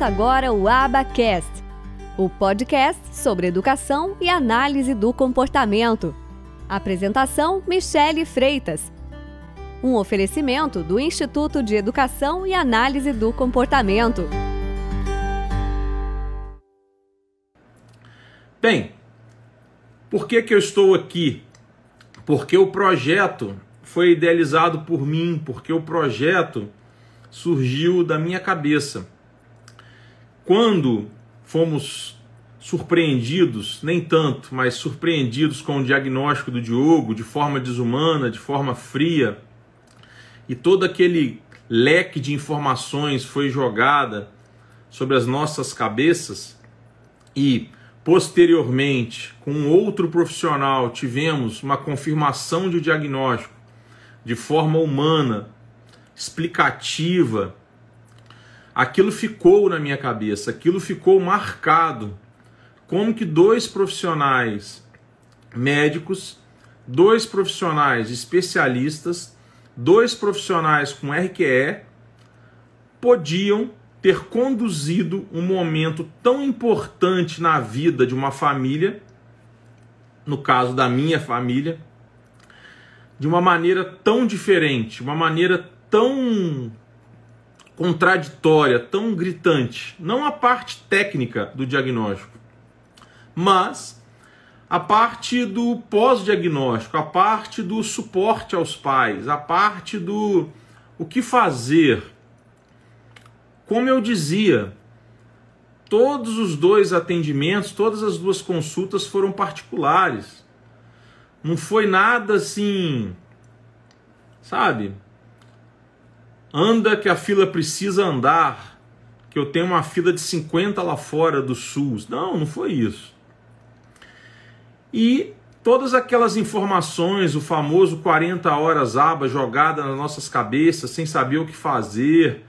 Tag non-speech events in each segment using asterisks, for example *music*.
Começa agora o Abacast, o podcast sobre educação e análise do comportamento. Apresentação: Michele Freitas. Um oferecimento do Instituto de Educação e Análise do Comportamento. Bem, por que, que eu estou aqui? Porque o projeto foi idealizado por mim, porque o projeto surgiu da minha cabeça. Quando fomos surpreendidos, nem tanto, mas surpreendidos com o diagnóstico do Diogo de forma desumana, de forma fria, e todo aquele leque de informações foi jogada sobre as nossas cabeças e posteriormente, com outro profissional, tivemos uma confirmação de diagnóstico de forma humana, explicativa, aquilo ficou na minha cabeça, aquilo ficou marcado. Como que dois profissionais médicos, dois profissionais especialistas, dois profissionais com RQE podiam ter conduzido um momento tão importante na vida de uma família, no caso da minha família, de uma maneira tão diferente, uma maneira tão contraditória, tão gritante. Não a parte técnica do diagnóstico, mas a parte do pós-diagnóstico, a parte do suporte aos pais, a parte do o que fazer. Como eu dizia, todos os dois atendimentos, todas as duas consultas foram particulares. Não foi nada assim, sabe? Anda que a fila precisa andar, que eu tenho uma fila de 50 lá fora do SUS. Não, não foi isso. E todas aquelas informações, o famoso 40 horas aba jogada nas nossas cabeças, sem saber o que fazer.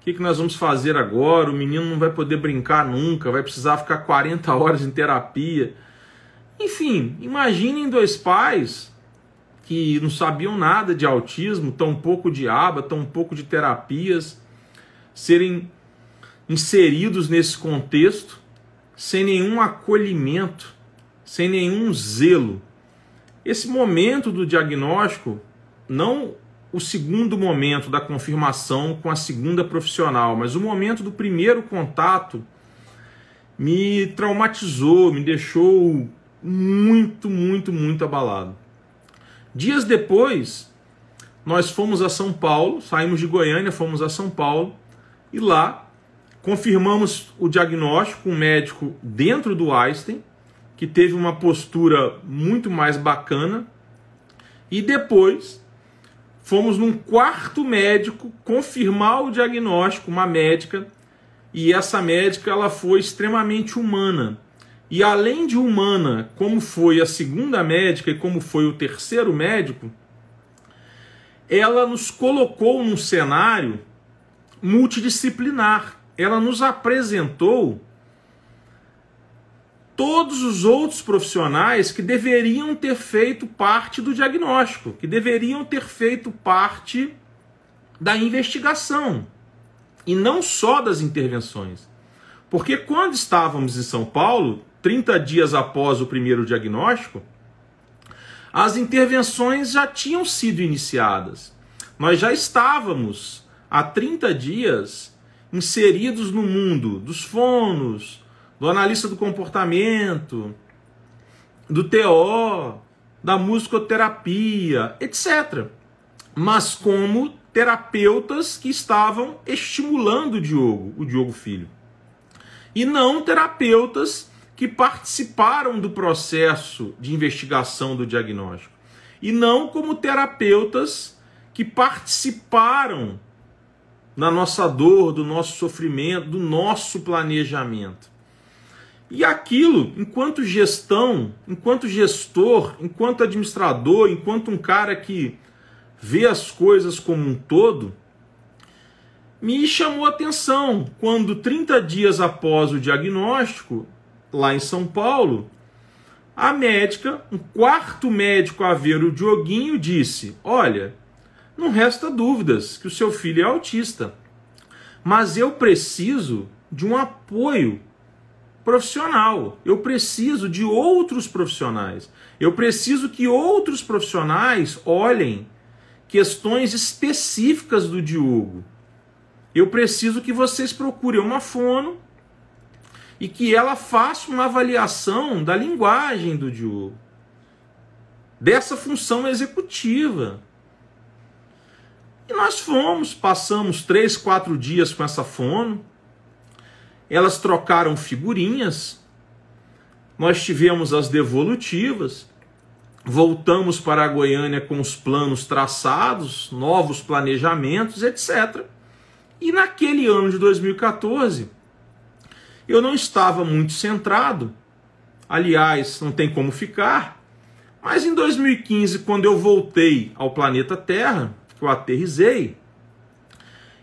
O que, que nós vamos fazer agora? O menino não vai poder brincar nunca, vai precisar ficar 40 horas em terapia. Enfim, imaginem dois pais que não sabiam nada de autismo, tão pouco de aba, tão pouco de terapias, serem inseridos nesse contexto sem nenhum acolhimento, sem nenhum zelo. Esse momento do diagnóstico, não o segundo momento da confirmação com a segunda profissional, mas o momento do primeiro contato me traumatizou, me deixou muito, muito, muito abalado. Dias depois, nós fomos a São Paulo, saímos de Goiânia, fomos a São Paulo e lá confirmamos o diagnóstico com um médico dentro do Einstein, que teve uma postura muito mais bacana. E depois fomos num quarto médico confirmar o diagnóstico, uma médica, e essa médica ela foi extremamente humana e além de humana, como foi a segunda médica e como foi o terceiro médico, ela nos colocou num cenário multidisciplinar. Ela nos apresentou todos os outros profissionais que deveriam ter feito parte do diagnóstico, que deveriam ter feito parte da investigação e não só das intervenções. Porque quando estávamos em São Paulo, 30 dias após o primeiro diagnóstico, as intervenções já tinham sido iniciadas. Nós já estávamos há 30 dias inseridos no mundo dos fonos, do analista do comportamento, do TO, da musicoterapia, etc. Mas como terapeutas que estavam estimulando o Diogo, o Diogo Filho. E não terapeutas que participaram do processo de investigação do diagnóstico e não como terapeutas que participaram na nossa dor, do nosso sofrimento, do nosso planejamento. E aquilo, enquanto gestão, enquanto gestor, enquanto administrador, enquanto um cara que vê as coisas como um todo, me chamou a atenção quando 30 dias após o diagnóstico, lá em São Paulo, a médica, um quarto médico a ver o Dioguinho, disse: Olha, não resta dúvidas que o seu filho é autista, mas eu preciso de um apoio profissional. Eu preciso de outros profissionais. Eu preciso que outros profissionais olhem questões específicas do Diogo. Eu preciso que vocês procurem uma fono e que ela faça uma avaliação da linguagem do Diogo, dessa função executiva. E nós fomos, passamos três, quatro dias com essa fono. Elas trocaram figurinhas. Nós tivemos as devolutivas. Voltamos para a Goiânia com os planos traçados, novos planejamentos, etc. E naquele ano de 2014, eu não estava muito centrado. Aliás, não tem como ficar. Mas em 2015, quando eu voltei ao planeta Terra, que eu aterrisei,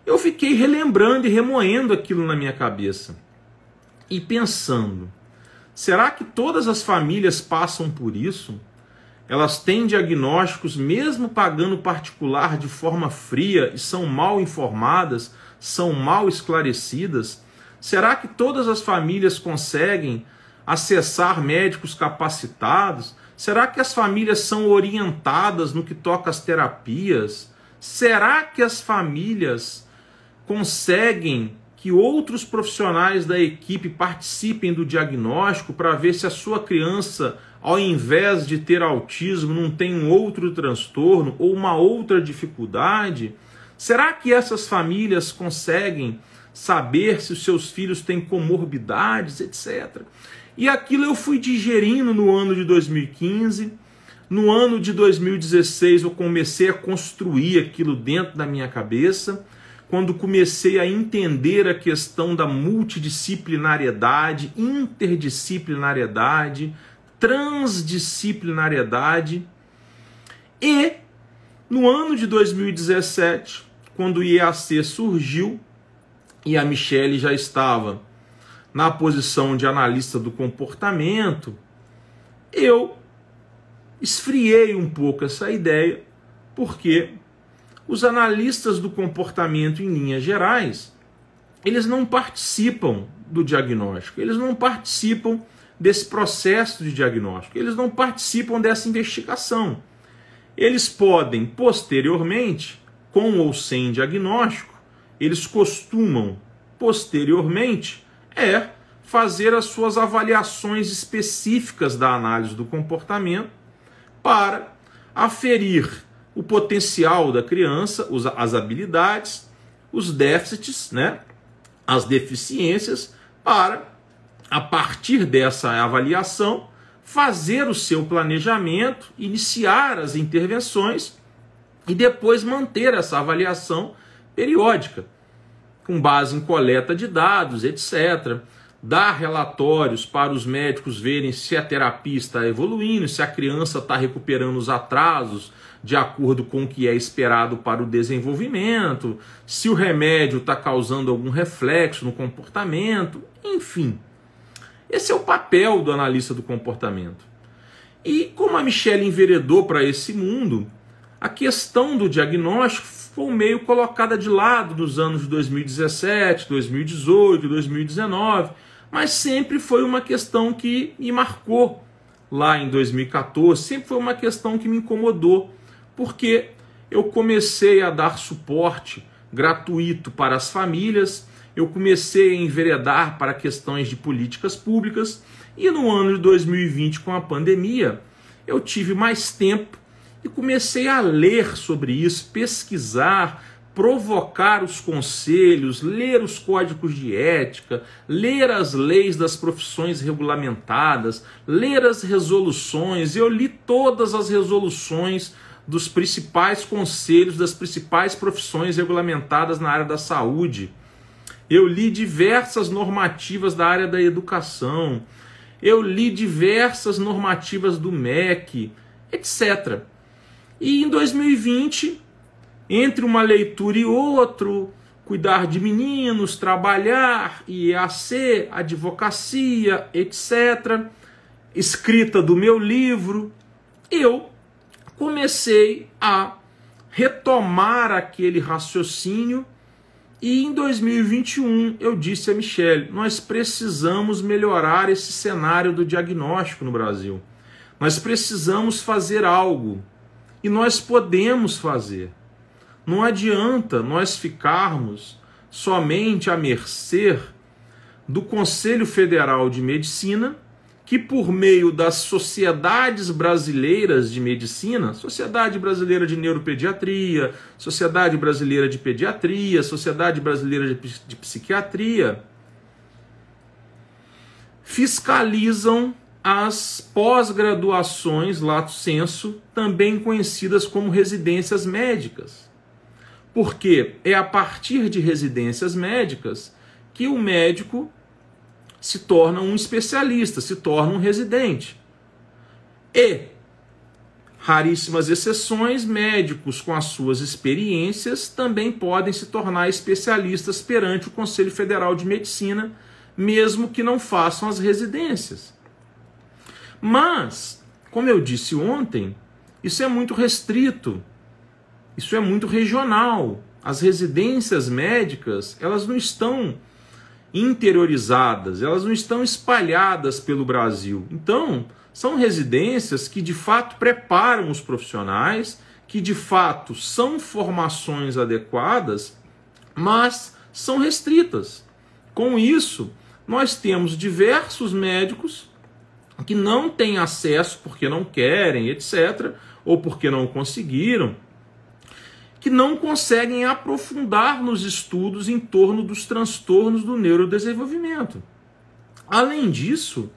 eu fiquei relembrando e remoendo aquilo na minha cabeça. E pensando, será que todas as famílias passam por isso? Elas têm diagnósticos, mesmo pagando particular de forma fria, e são mal informadas, são mal esclarecidas? Será que todas as famílias conseguem acessar médicos capacitados? Será que as famílias são orientadas no que toca às terapias? Será que as famílias conseguem que outros profissionais da equipe participem do diagnóstico para ver se a sua criança, ao invés de ter autismo, não tem um outro transtorno ou uma outra dificuldade? Será que essas famílias conseguem saber se os seus filhos têm comorbidades, etc? E aquilo eu fui digerindo no ano de 2015 no ano de 2016 eu comecei a construir aquilo dentro da minha cabeça, quando comecei a entender a questão da multidisciplinariedade, interdisciplinariedade, transdisciplinariedade. E no ano de 2017, quando o IAC surgiu e a Michelle já estava na posição de analista do comportamento, eu esfriei um pouco essa ideia, porque os analistas do comportamento em linhas gerais, eles não participam do diagnóstico, eles não participam desse processo de diagnóstico, eles não participam dessa investigação. Eles podem, posteriormente, com ou sem diagnóstico, eles costumam, posteriormente, é fazer as suas avaliações específicas da análise do comportamento para aferir o potencial da criança, as habilidades, os déficits, né, as deficiências, para, a partir dessa avaliação, fazer o seu planejamento, iniciar as intervenções e depois manter essa avaliação periódica, com base em coleta de dados, etc dar relatórios para os médicos verem se a terapia está evoluindo, se a criança está recuperando os atrasos de acordo com o que é esperado para o desenvolvimento, se o remédio está causando algum reflexo no comportamento, enfim. Esse é o papel do analista do comportamento. E como a Michelle enveredou para esse mundo, a questão do diagnóstico foi meio colocada de lado nos anos de 2017, 2018, 2019 mas sempre foi uma questão que me marcou lá em 2014, sempre foi uma questão que me incomodou, porque eu comecei a dar suporte gratuito para as famílias, eu comecei a enveredar para questões de políticas públicas, e no ano de 2020, com a pandemia, eu tive mais tempo e comecei a ler sobre isso, pesquisar, provocar os conselhos, ler os códigos de ética, ler as leis das profissões regulamentadas, ler as resoluções. Eu li todas as resoluções dos principais conselhos das principais profissões regulamentadas na área da saúde. Eu li diversas normativas da área da educação. Eu li diversas normativas do MEC, etc. E em 2020 entre uma leitura e outro, cuidar de meninos, trabalhar, IAC, advocacia, etc., escrita do meu livro, eu comecei a retomar aquele raciocínio E em 2021 eu disse a Michelle: nós precisamos melhorar esse cenário do diagnóstico no Brasil. Nós precisamos fazer algo. E nós podemos fazer. Não adianta nós ficarmos somente à mercê do Conselho Federal de Medicina que por meio das sociedades brasileiras de medicina, Sociedade Brasileira de Neuropediatria, Sociedade Brasileira de Pediatria, Sociedade Brasileira de Psiquiatria, fiscalizam as pós-graduações, lato senso, também conhecidas como residências médicas. Porque é a partir de residências médicas que o médico se torna um especialista, se torna um residente. E, raríssimas exceções, médicos com as suas experiências também podem se tornar especialistas perante o Conselho Federal de Medicina, mesmo que não façam as residências. Mas, como eu disse ontem, isso é muito restrito, isso é muito regional. As residências médicas, elas não estão interiorizadas, elas não estão espalhadas pelo Brasil. Então, são residências que de fato preparam os profissionais, que de fato são formações adequadas, mas são restritas. Com isso, nós temos diversos médicos que não têm acesso porque não querem, etc., ou porque não conseguiram, que não conseguem aprofundar nos estudos em torno dos transtornos do neurodesenvolvimento. Além disso,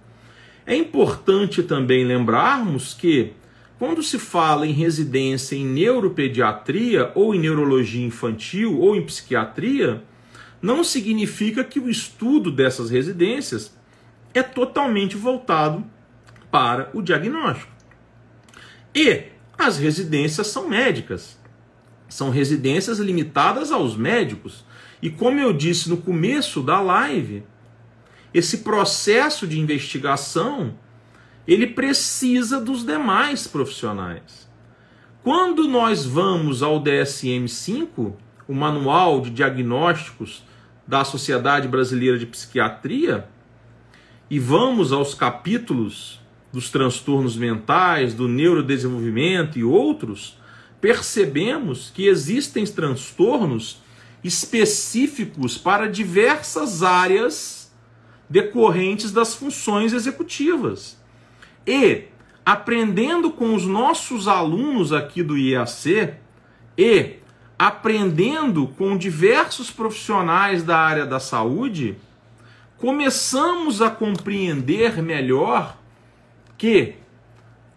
é importante também lembrarmos que, quando se fala em residência em neuropediatria, ou em neurologia infantil, ou em psiquiatria, não significa que o estudo dessas residências é totalmente voltado para o diagnóstico. E as residências são médicas são residências limitadas aos médicos. E como eu disse no começo da live, esse processo de investigação ele precisa dos demais profissionais. Quando nós vamos ao DSM-5, o Manual de Diagnósticos da Sociedade Brasileira de Psiquiatria, e vamos aos capítulos dos transtornos mentais, do neurodesenvolvimento e outros, percebemos que existem transtornos específicos para diversas áreas decorrentes das funções executivas. E aprendendo com os nossos alunos aqui do IAC e aprendendo com diversos profissionais da área da saúde, começamos a compreender melhor que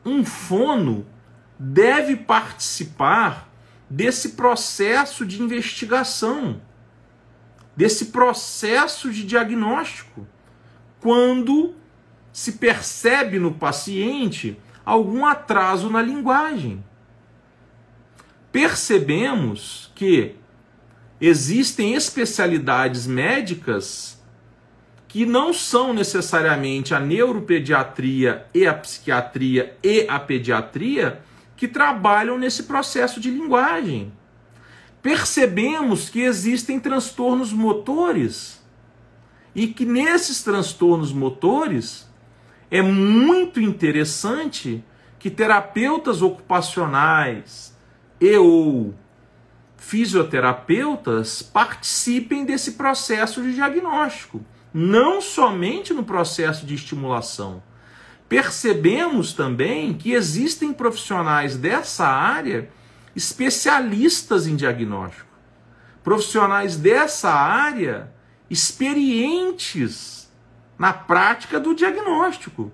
um fono deve participar desse processo de investigação, desse processo de diagnóstico, quando se percebe no paciente algum atraso na linguagem. Percebemos que existem especialidades médicas que não são necessariamente a neuropediatria e a psiquiatria e a pediatria, que trabalham nesse processo de linguagem. Percebemos que existem transtornos motores e que nesses transtornos motores é muito interessante que terapeutas ocupacionais e ou fisioterapeutas participem desse processo de diagnóstico, não somente no processo de estimulação, percebemos também que existem profissionais dessa área especialistas em diagnóstico. Profissionais dessa área experientes na prática do diagnóstico.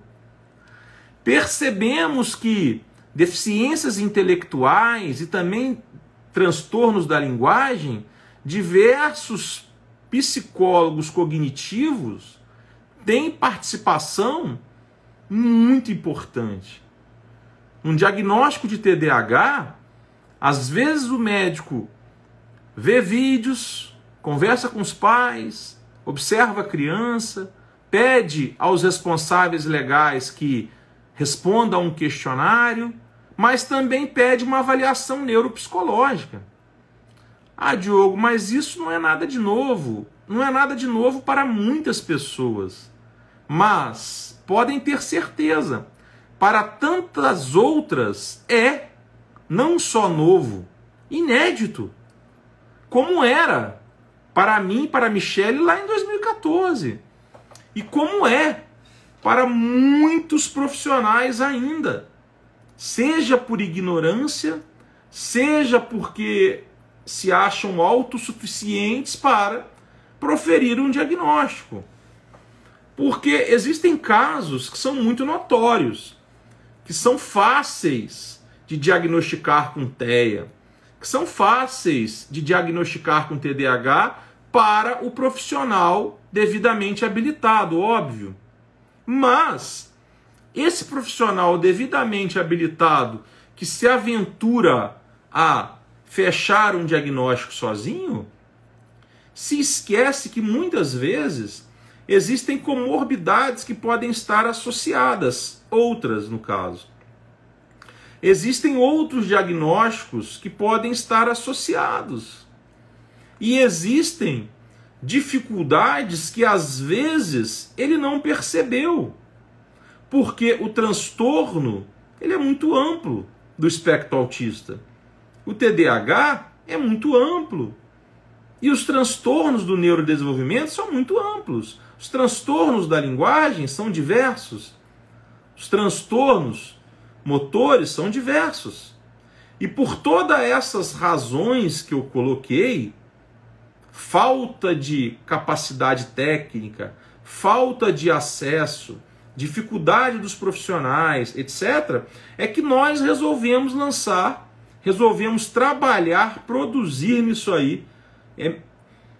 Percebemos que deficiências intelectuais e também transtornos da linguagem, diversos psicólogos cognitivos têm participação muito importante. Um diagnóstico de TDAH, às vezes o médico vê vídeos, conversa com os pais, observa a criança, pede aos responsáveis legais que respondam a um questionário, mas também pede uma avaliação neuropsicológica. Ah, Diogo, mas isso não é nada de novo. Não é nada de novo para muitas pessoas. Mas podem ter certeza, para tantas outras é não só novo, inédito. Como era para mim, para a Michelle lá em 2014. E como é para muitos profissionais ainda. Seja por ignorância, seja porque se acham autossuficientes para proferir um diagnóstico. Porque existem casos que são muito notórios, que são fáceis de diagnosticar com TEA, que são fáceis de diagnosticar com TDAH para o profissional devidamente habilitado, óbvio. Mas esse profissional devidamente habilitado que se aventura a fechar um diagnóstico sozinho, se esquece que muitas vezes existem comorbidades que podem estar associadas, outras no caso. Existem outros diagnósticos que podem estar associados. E existem dificuldades que às vezes ele não percebeu. Porque o transtorno, ele é muito amplo do espectro autista. O TDAH é muito amplo. E os transtornos do neurodesenvolvimento são muito amplos. Os transtornos da linguagem são diversos. Os transtornos motores são diversos. E por todas essas razões que eu coloquei, falta de capacidade técnica, falta de acesso, dificuldade dos profissionais, etc., é que nós resolvemos lançar resolvemos trabalhar, produzir nisso aí. É,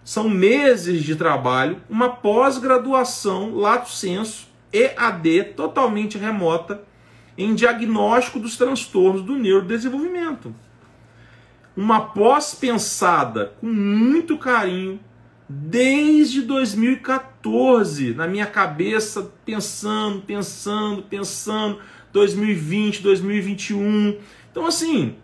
são meses de trabalho, uma pós-graduação, lato senso, EAD, totalmente remota, em diagnóstico dos transtornos do neurodesenvolvimento. Uma pós pensada com muito carinho, desde 2014, na minha cabeça, pensando, pensando, pensando, 2020, 2021. Então, assim,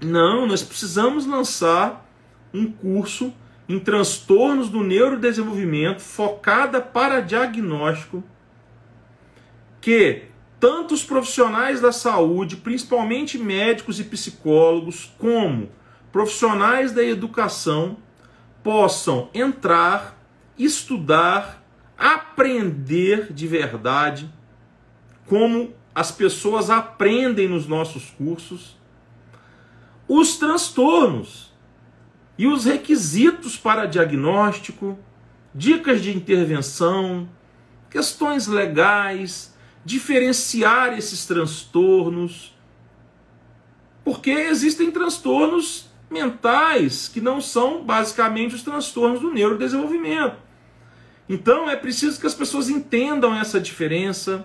não, nós precisamos lançar um curso em transtornos do neurodesenvolvimento focada para diagnóstico que tanto os profissionais da saúde, principalmente médicos e psicólogos, como profissionais da educação possam entrar, estudar, aprender de verdade como as pessoas aprendem nos nossos cursos os transtornos e os requisitos para diagnóstico, dicas de intervenção, questões legais, diferenciar esses transtornos. Porque existem transtornos mentais que não são basicamente os transtornos do neurodesenvolvimento. Então é preciso que as pessoas entendam essa diferença,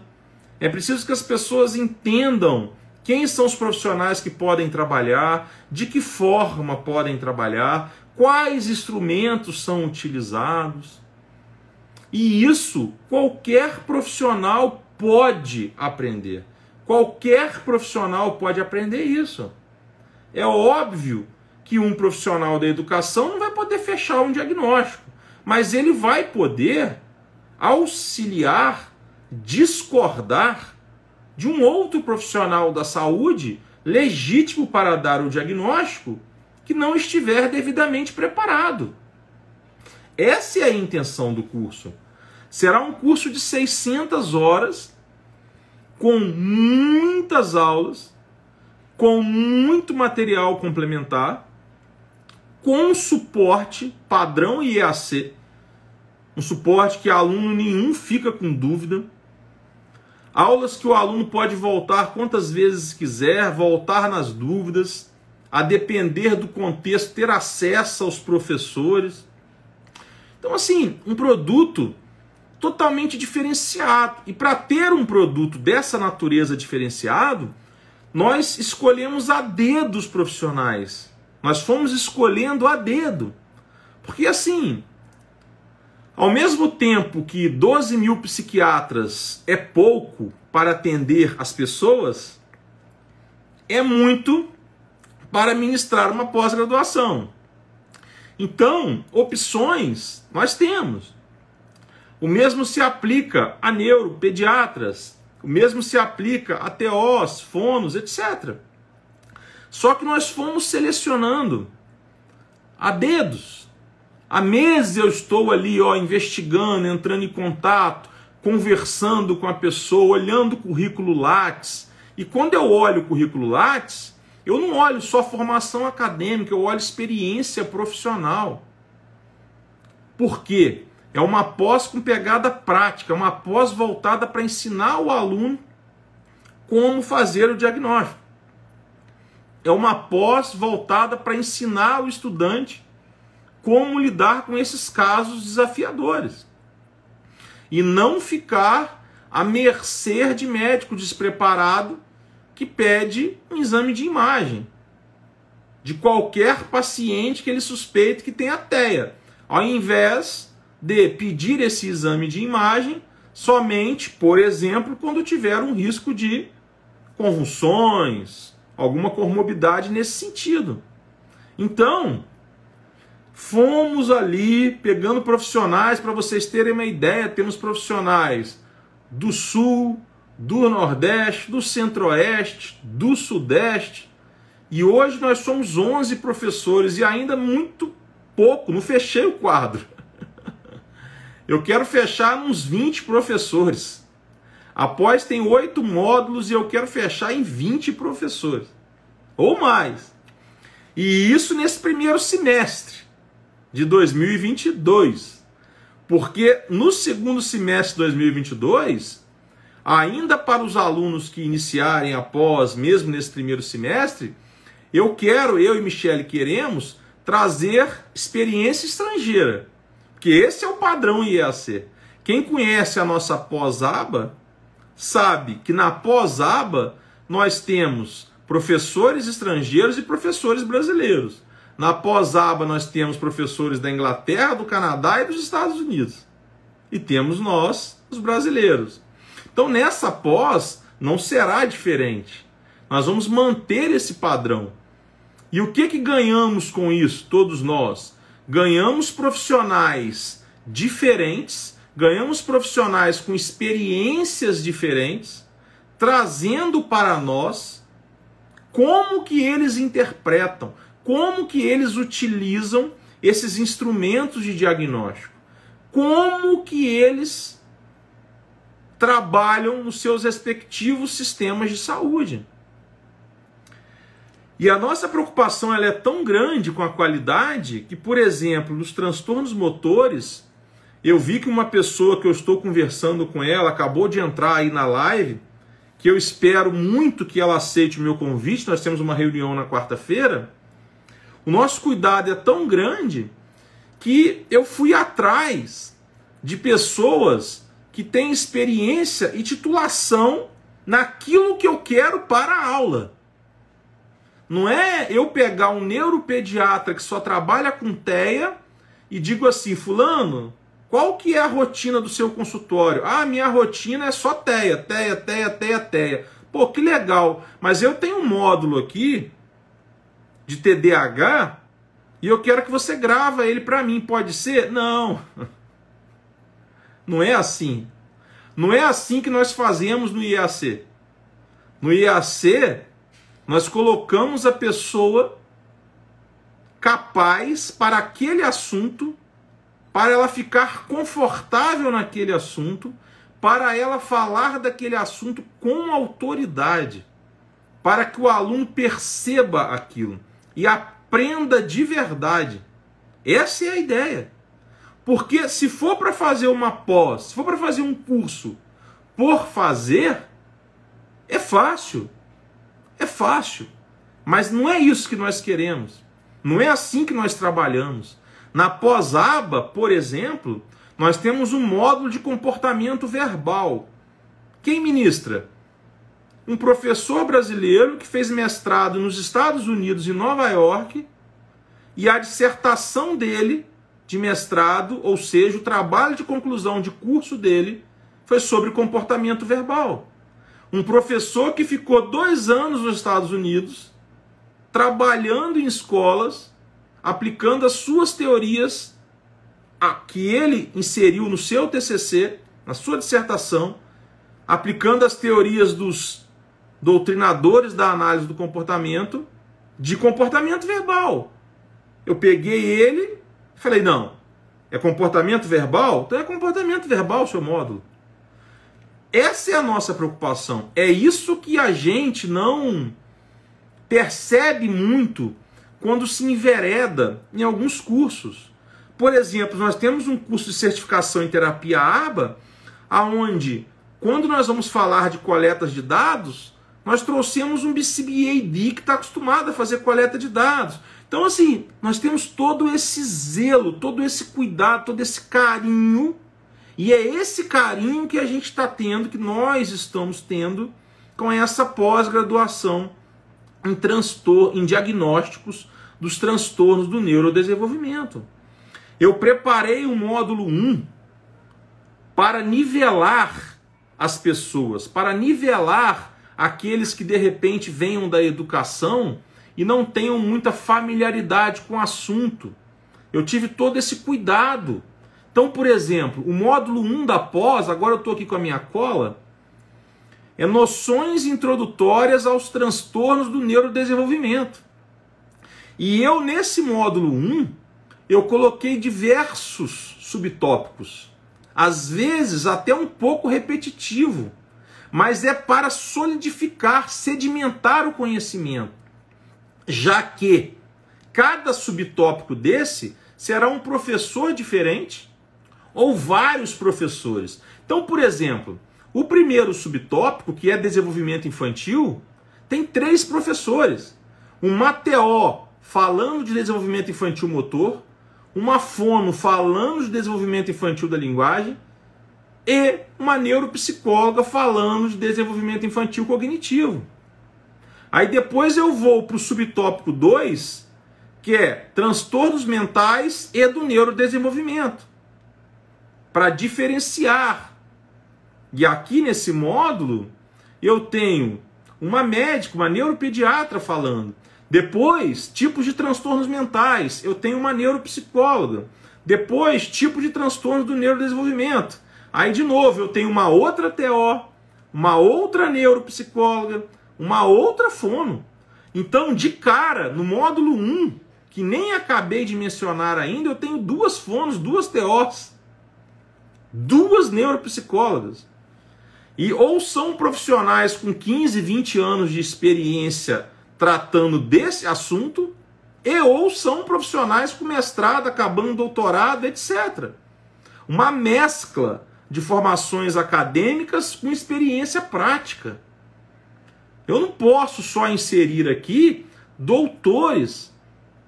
é preciso que as pessoas entendam quem são os profissionais que podem trabalhar? De que forma podem trabalhar? Quais instrumentos são utilizados? E isso qualquer profissional pode aprender. Qualquer profissional pode aprender isso. É óbvio que um profissional da educação não vai poder fechar um diagnóstico, mas ele vai poder auxiliar, discordar de um outro profissional da saúde legítimo para dar o diagnóstico que não estiver devidamente preparado. Essa é a intenção do curso. Será um curso de 600 horas, com muitas aulas, com muito material complementar, com suporte padrão IAC, um suporte que aluno nenhum fica com dúvida Aulas que o aluno pode voltar quantas vezes quiser, voltar nas dúvidas, a depender do contexto, ter acesso aos professores. Então, assim, um produto totalmente diferenciado. E para ter um produto dessa natureza diferenciado, nós escolhemos a dedo os profissionais. Nós fomos escolhendo a dedo. Porque assim, ao mesmo tempo que 12 mil psiquiatras é pouco para atender as pessoas, é muito para ministrar uma pós-graduação. Então, opções nós temos. O mesmo se aplica a neuropediatras, o mesmo se aplica a TOs, fonos, etc. Só que nós fomos selecionando a dedos. Há meses eu estou ali, ó, investigando, entrando em contato, conversando com a pessoa, olhando o currículo Lattes. E quando eu olho o currículo Lattes, eu não olho só formação acadêmica, eu olho experiência profissional. Por quê? É uma pós com pegada prática, uma pós voltada para ensinar o aluno como fazer o diagnóstico. É uma pós voltada para ensinar o estudante como lidar com esses casos desafiadores. E não ficar à mercê de médico despreparado que pede um exame de imagem de qualquer paciente que ele suspeite que tenha TEA, ao invés de pedir esse exame de imagem somente, por exemplo, quando tiver um risco de convulsões, alguma comorbidade nesse sentido. Então, fomos ali pegando profissionais para vocês terem uma ideia, temos profissionais do sul, do Nordeste, do Centro-Oeste, do Sudeste. E hoje nós somos 11 professores e ainda muito pouco, não fechei o quadro. *laughs* Eu quero fechar uns 20 professores. Após tem oito módulos e eu quero fechar em 20 professores. Ou mais. E isso nesse primeiro semestre de 2022. Porque no segundo semestre de 2022, ainda para os alunos que iniciarem após, mesmo nesse primeiro semestre, eu quero, eu e Michele queremos trazer experiência estrangeira. Porque esse é o padrão IEAC. Quem conhece a nossa pós-aba sabe que na pós-aba nós temos professores estrangeiros e professores brasileiros. Na pós-aba nós temos professores da Inglaterra, do Canadá e dos Estados Unidos. E temos nós, os brasileiros. Então nessa pós não será diferente. Nós vamos manter esse padrão. E o que que ganhamos com isso, todos nós? Ganhamos profissionais diferentes, ganhamos profissionais com experiências diferentes, trazendo para nós como que eles interpretam, como que eles utilizam esses instrumentos de diagnóstico, como que eles trabalham nos seus respectivos sistemas de saúde. E a nossa preocupação ela é tão grande com a qualidade que, por exemplo, nos transtornos motores, eu vi que uma pessoa que eu estou conversando com ela acabou de entrar aí na live, que eu espero muito que ela aceite o meu convite. Nós temos uma reunião na quarta-feira. O nosso cuidado é tão grande que eu fui atrás de pessoas que tem experiência e titulação naquilo que eu quero para a aula. Não é eu pegar um neuropediatra que só trabalha com TEA e digo assim, fulano, qual que é a rotina do seu consultório? Ah, minha rotina é só TEA, TEA, TEA, TEA, TEA. Pô, que legal, mas eu tenho um módulo aqui de TDAH e eu quero que você grava ele para mim, pode ser? Não. Não é assim. Não é assim que nós fazemos no IAC. No IAC, nós colocamos a pessoa capaz para aquele assunto, para ela ficar confortável naquele assunto, para ela falar daquele assunto com autoridade, para que o aluno perceba aquilo e aprenda de verdade. Essa é a ideia. Porque se for para fazer uma pós, se for para fazer um curso por fazer, é fácil. É fácil. Mas não é isso que nós queremos. Não é assim que nós trabalhamos. Na pós-aba, por exemplo, nós temos um módulo de comportamento verbal. Quem ministra? Um professor brasileiro que fez mestrado nos Estados Unidos e Nova York, e a dissertação dele de mestrado, ou seja, o trabalho de conclusão de curso dele foi sobre comportamento verbal. Um professor que ficou dois anos nos Estados Unidos, trabalhando em escolas, aplicando as suas teorias a, que ele inseriu no seu TCC, na sua dissertação, aplicando as teorias dos doutrinadores da análise do comportamento de comportamento verbal. Eu peguei ele e falei: não, é comportamento verbal? Então é comportamento verbal seu módulo. Essa é a nossa preocupação. É isso que a gente não percebe muito quando se envereda em alguns cursos. Por exemplo, nós temos um curso de certificação em terapia ABA, aonde quando nós vamos falar de coletas de dados, nós trouxemos um BCBAD que está acostumado a fazer coleta de dados. Então, assim, nós temos todo esse zelo, todo esse cuidado, todo esse carinho, e é esse carinho que a gente está tendo, que nós estamos tendo com essa pós-graduação em em diagnósticos dos transtornos do neurodesenvolvimento. Eu preparei o módulo 1 para nivelar as pessoas, para nivelar aqueles que de repente venham da educação e não tenham muita familiaridade com o assunto. Eu tive todo esse cuidado. Então, por exemplo, o módulo 1 da pós, agora eu estou aqui com a minha cola, é noções introdutórias aos transtornos do neurodesenvolvimento. E eu, nesse módulo 1, eu coloquei diversos subtópicos, às vezes até um pouco repetitivo, mas é para solidificar, sedimentar o conhecimento, já que cada subtópico desse será um professor diferente ou vários professores. Então, por exemplo, o primeiro subtópico, que é desenvolvimento infantil, tem três professores. Um Mateó falando de desenvolvimento infantil motor, uma fono falando de desenvolvimento infantil da linguagem e uma neuropsicóloga falando de desenvolvimento infantil cognitivo. Aí depois eu vou para o subtópico 2, que é transtornos mentais e do neurodesenvolvimento, para diferenciar e aqui nesse módulo eu tenho uma médica, uma neuropediatra falando. Depois, tipos de transtornos mentais, eu tenho uma neuropsicóloga. Depois, tipo de transtorno do neurodesenvolvimento. Aí, de novo, eu tenho uma outra TO, uma outra neuropsicóloga, uma outra fono. Então, de cara, no módulo 1, que nem acabei de mencionar ainda, eu tenho duas fonos, duas TOs, duas neuropsicólogas. E ou são profissionais com 15, 20 anos de experiência tratando desse assunto, e ou são profissionais com mestrado, acabando doutorado, etc. Uma mescla de formações acadêmicas com experiência prática. Eu não posso só inserir aqui doutores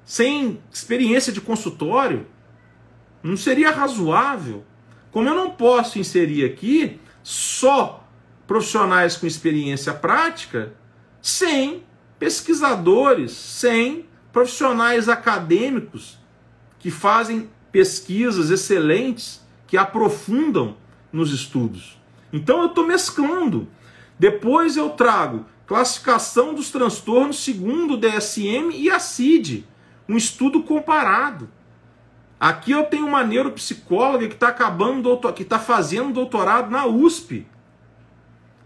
sem experiência de consultório. Não seria razoável. Como eu não posso inserir aqui só profissionais com experiência prática, sem pesquisadores, sem profissionais acadêmicos que fazem pesquisas excelentes, que aprofundam nos estudos. Então eu estou mesclando. Depois eu trago classificação dos transtornos segundo o DSM e a CID, um estudo comparado. Aqui eu tenho uma neuropsicóloga que está acabando, que está fazendo doutorado na USP.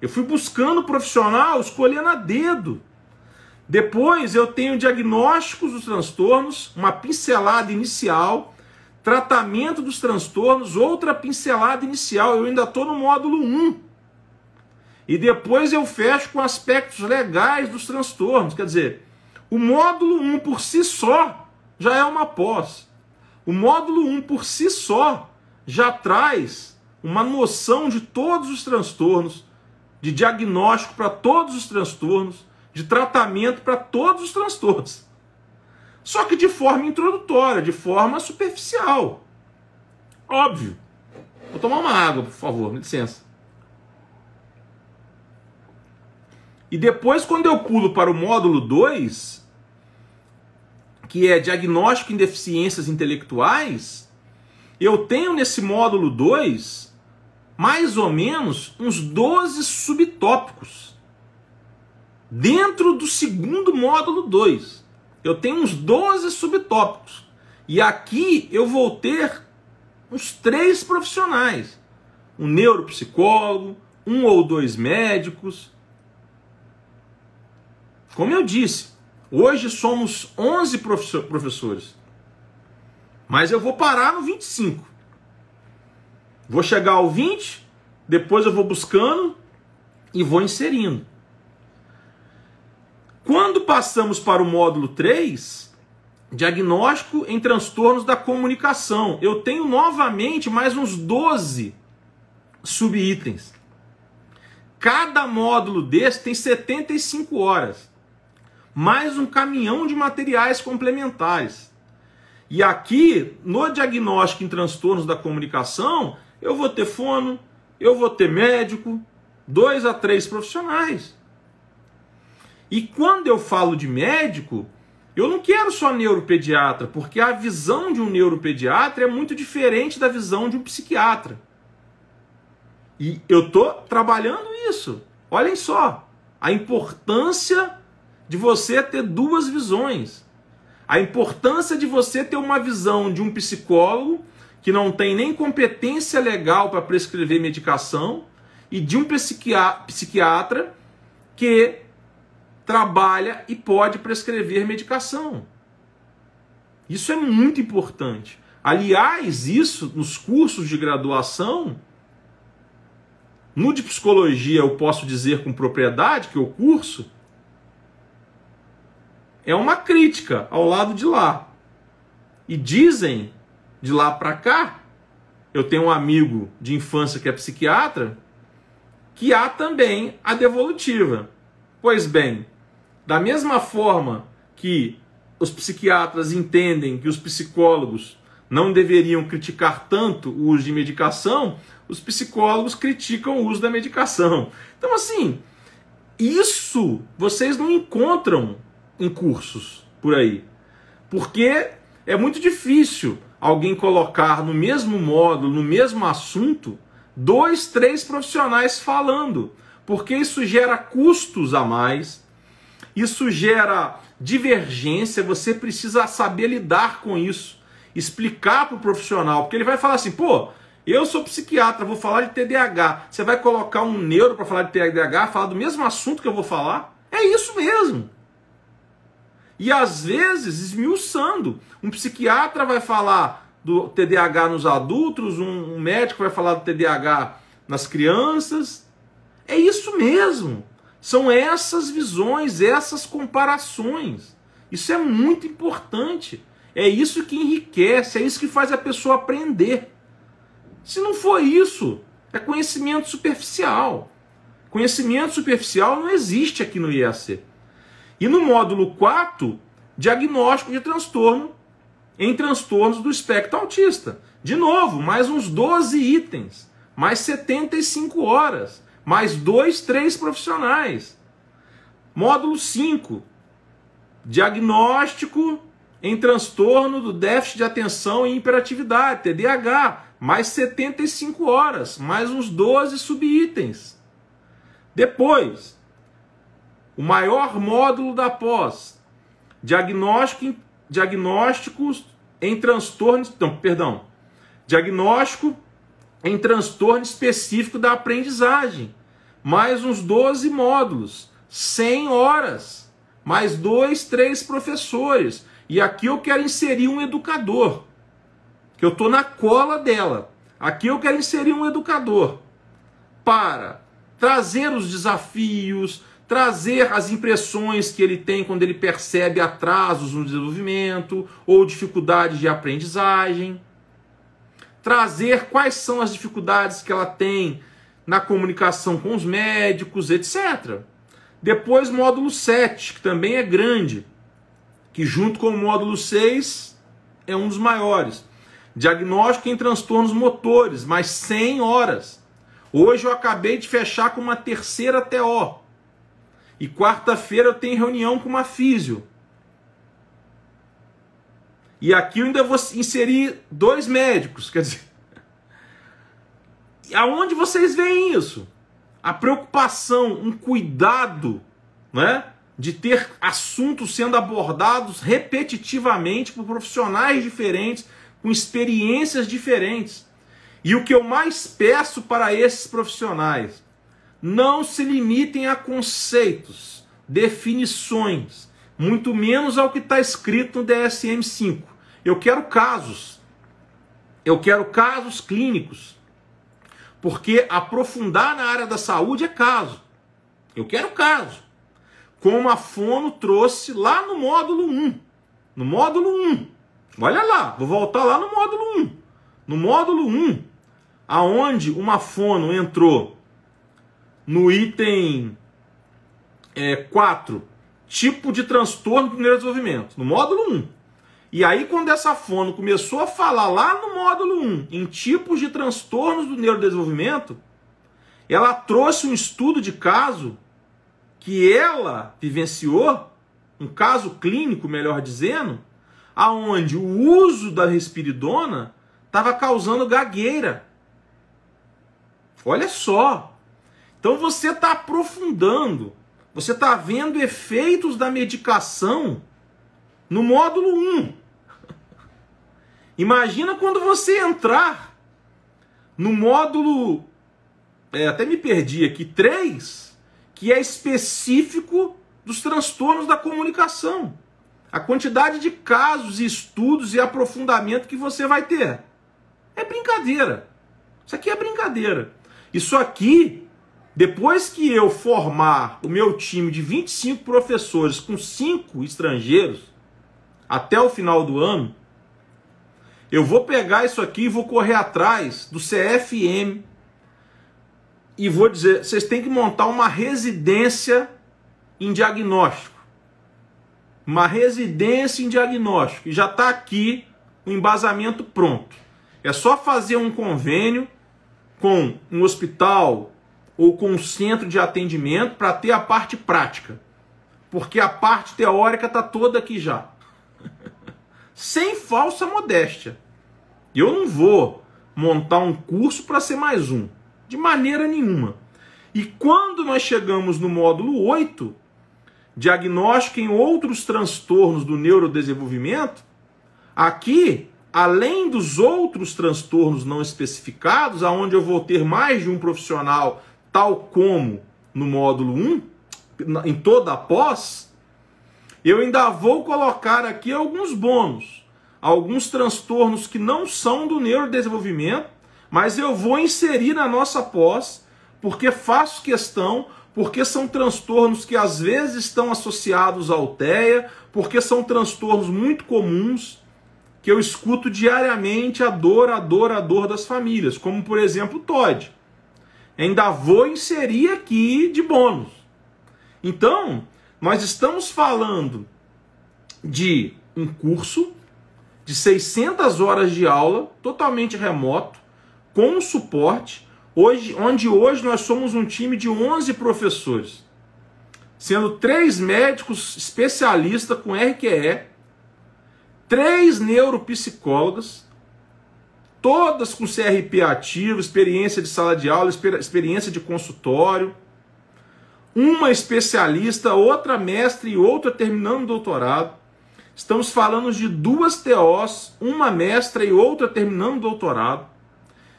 Eu fui buscando profissional, escolhendo a dedo. Depois eu tenho diagnósticos dos transtornos, uma pincelada inicial, tratamento dos transtornos, outra pincelada inicial. Eu ainda estou no módulo 1. E depois eu fecho com aspectos legais dos transtornos. Quer dizer, o módulo 1 por si só já é uma pós. O módulo 1 por si só já traz uma noção de todos os transtornos, de diagnóstico para todos os transtornos, de tratamento para todos os transtornos. Só que de forma introdutória, de forma superficial. Óbvio. Vou tomar uma água, por favor, me licença. E depois, quando eu pulo para o módulo 2, que é diagnóstico em deficiências intelectuais, eu tenho nesse módulo 2 mais ou menos uns 12 subtópicos dentro do segundo módulo 2. Eu tenho uns 12 subtópicos. E aqui eu vou ter uns três profissionais: um neuropsicólogo, um ou dois médicos. Como eu disse, hoje somos 11 professores. Mas eu vou parar no 25. Vou chegar ao 20, depois eu vou buscando e vou inserindo. Quando passamos para o módulo 3, diagnóstico em transtornos da comunicação, eu tenho novamente mais uns 12 subitens. Cada módulo desse tem 75 horas, mais um caminhão de materiais complementares. E aqui, no diagnóstico em transtornos da comunicação, eu vou ter fono, eu vou ter médico, dois a três profissionais. E quando eu falo de médico, eu não quero só neuropediatra, porque a visão de um neuropediatra é muito diferente da visão de um psiquiatra. E eu estou trabalhando isso. Olhem só, a importância de você ter duas visões. A importância de você ter uma visão de um psicólogo que não tem nem competência legal para prescrever medicação e de um psiquiatra que trabalha e pode prescrever medicação. Isso é muito importante. Aliás, isso nos cursos de graduação, no de psicologia eu posso dizer com propriedade que o curso é uma crítica ao lado de lá. E dizem de lá para cá, eu tenho um amigo de infância que é psiquiatra, que há também a devolutiva. Pois bem, da mesma forma que os psiquiatras entendem que os psicólogos não deveriam criticar tanto o uso de medicação, os psicólogos criticam o uso da medicação. Então, assim, isso vocês não encontram em cursos por aí. Porque é muito difícil alguém colocar no mesmo módulo, no mesmo assunto, dois, três profissionais falando. Porque isso gera custos a mais, isso gera divergência, você precisa saber lidar com isso, explicar para o profissional, porque ele vai falar assim, pô, eu sou psiquiatra, vou falar de TDAH. Você vai colocar um neuro para falar de TDAH, falar do mesmo assunto que eu vou falar? É isso mesmo. E às vezes esmiuçando. Um psiquiatra vai falar do TDAH nos adultos, um médico vai falar do TDAH nas crianças. É isso mesmo. São essas visões, essas comparações. Isso é muito importante. É isso que enriquece, é isso que faz a pessoa aprender. Se não for isso, é conhecimento superficial. Conhecimento superficial não existe aqui no IAC. E no módulo 4, diagnóstico de transtorno em transtornos do espectro autista. De novo, mais uns 12 itens, mais 75 horas mais dois, três profissionais. Módulo 5, diagnóstico em transtorno do déficit de atenção e hiperatividade, TDAH, mais 75 horas, mais uns 12 subitens. Depois, o maior módulo da pós, diagnóstico, diagnósticos em transtornos, não, perdão, diagnóstico em transtorno específico da aprendizagem. Mais uns 12 módulos, 100 horas, mais dois, três professores. E aqui eu quero inserir um educador, que eu estou na cola dela. Aqui eu quero inserir um educador para trazer os desafios, trazer as impressões que ele tem quando ele percebe atrasos no desenvolvimento ou dificuldades de aprendizagem trazer quais são as dificuldades que ela tem na comunicação com os médicos, etc. Depois, módulo 7, que também é grande, que junto com o módulo 6 é um dos maiores. Diagnóstico em transtornos motores, mais 100 horas. Hoje eu acabei de fechar com uma terceira TO. E quarta-feira eu tenho reunião com uma físio. E aqui eu ainda vou inserir dois médicos. Quer dizer, aonde vocês veem isso? A preocupação, um cuidado, né? de ter assuntos sendo abordados repetitivamente por profissionais diferentes, com experiências diferentes. E o que eu mais peço para esses profissionais, não se limitem a conceitos, definições, muito menos ao que está escrito no DSM-5. Eu quero casos. Eu quero casos clínicos. Porque aprofundar na área da saúde é caso. Eu quero caso como a Fono trouxe lá no módulo 1. No módulo 1. Olha lá, vou voltar lá no módulo 1. No módulo 1, aonde uma Fono entrou no item é, 4, tipo de transtorno do neurodesenvolvimento, no módulo 1. E aí, quando essa fono começou a falar lá no módulo 1 em tipos de transtornos do neurodesenvolvimento, ela trouxe um estudo de caso que ela vivenciou, um caso clínico, melhor dizendo, aonde o uso da respiridona estava causando gagueira. Olha só. Então você está aprofundando, você está vendo efeitos da medicação no módulo 1. Imagina quando você entrar no módulo, é, até me perdi aqui, 3, que é específico dos transtornos da comunicação. A quantidade de casos, estudos e aprofundamento que você vai ter. É brincadeira. Isso aqui é brincadeira. Isso aqui, depois que eu formar o meu time de 25 professores com 5 estrangeiros, até o final do ano, eu vou pegar isso aqui e vou correr atrás do CFM, e vou dizer, vocês têm que montar uma residência em diagnóstico. Uma residência em diagnóstico. E já está aqui o embasamento pronto. É só fazer um convênio com um hospital ou com um centro de atendimento para ter a parte prática. Porque a parte teórica está toda aqui já. Sem falsa modéstia. Eu não vou montar um curso para ser mais um. De maneira nenhuma. E quando nós chegamos no módulo 8, diagnóstico em outros transtornos do neurodesenvolvimento, aqui, além dos outros transtornos não especificados, aonde eu vou ter mais de um profissional, tal como no módulo 1, em toda a pós, eu ainda vou colocar aqui alguns bônus, alguns transtornos que não são do neurodesenvolvimento, mas eu vou inserir na nossa pós, porque faço questão, porque são transtornos que às vezes estão associados à alteia, porque são transtornos muito comuns que eu escuto diariamente a dor, a dor, a dor das famílias, como por exemplo o TOD. Ainda vou inserir aqui de bônus. Então, nós estamos falando de um curso de 600 horas de aula, totalmente remoto, com suporte, hoje, onde hoje nós somos um time de 11 professores, sendo três médicos especialistas com RQE, três neuropsicólogas, todas com CRP ativo, experiência de sala de aula, experiência de consultório, uma especialista, outra mestre e outra terminando doutorado. Estamos falando de duas TOs, uma mestra e outra terminando doutorado.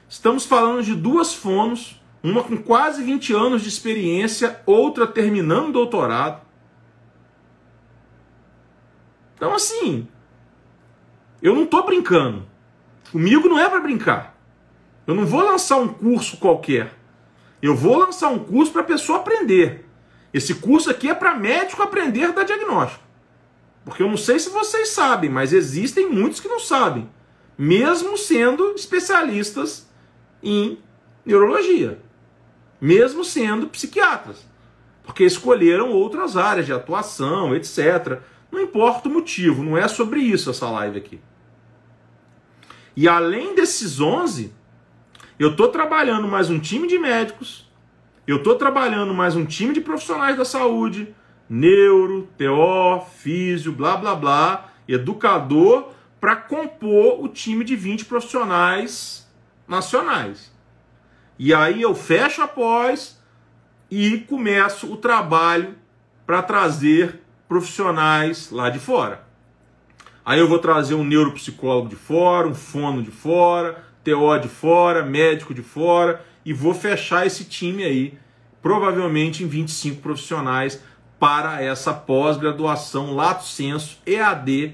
Estamos falando de duas fonos, uma com quase 20 anos de experiência, outra terminando doutorado. Então, assim, eu não estou brincando. Comigo não é para brincar. Eu não vou lançar um curso qualquer. Eu vou lançar um curso para a pessoa aprender. Esse curso aqui é para médico aprender a dar diagnóstico. Porque eu não sei se vocês sabem, mas existem muitos que não sabem, mesmo sendo especialistas em neurologia, mesmo sendo psiquiatras, porque escolheram outras áreas de atuação, etc. Não importa o motivo, não é sobre isso essa live aqui. E além desses 11, eu estou trabalhando mais um time de médicos, eu estou trabalhando mais um time de profissionais da saúde, neuro, TO, físio, blá blá blá, educador, para compor o time de 20 profissionais nacionais. E aí eu fecho após e começo o trabalho para trazer profissionais lá de fora. Aí eu vou trazer um neuropsicólogo de fora, um fono de fora, TO de fora, médico de fora e vou fechar esse time aí, provavelmente em 25 profissionais para essa pós-graduação Lato Senso EAD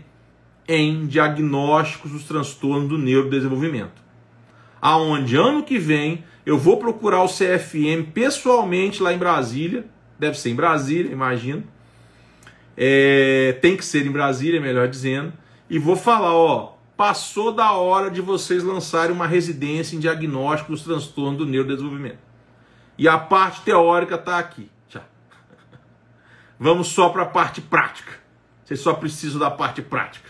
em diagnósticos dos transtornos do neurodesenvolvimento. Aonde ano que vem eu vou procurar o CFM pessoalmente lá em Brasília, deve ser em Brasília, imagino. É, tem que ser em Brasília, melhor dizendo, e vou falar, ó, passou da hora de vocês lançarem uma residência em diagnóstico dos transtornos do neurodesenvolvimento. E a parte teórica está aqui. *laughs* Vamos só para a parte prática. Vocês só precisam da parte prática.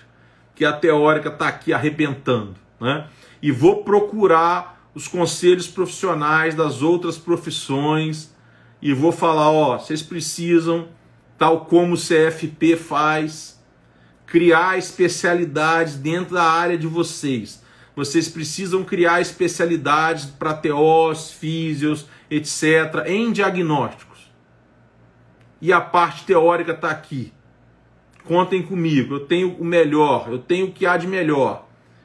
Que a teórica está aqui arrebentando. Né? E vou procurar os conselhos profissionais das outras profissões e vou falar, ó, vocês precisam, tal como o CFP faz, criar especialidades dentro da área de vocês. Vocês precisam criar especialidades para TOs, físios, etc., em diagnósticos e a parte teórica está aqui. Contem comigo, eu tenho o melhor, eu tenho o que há de melhor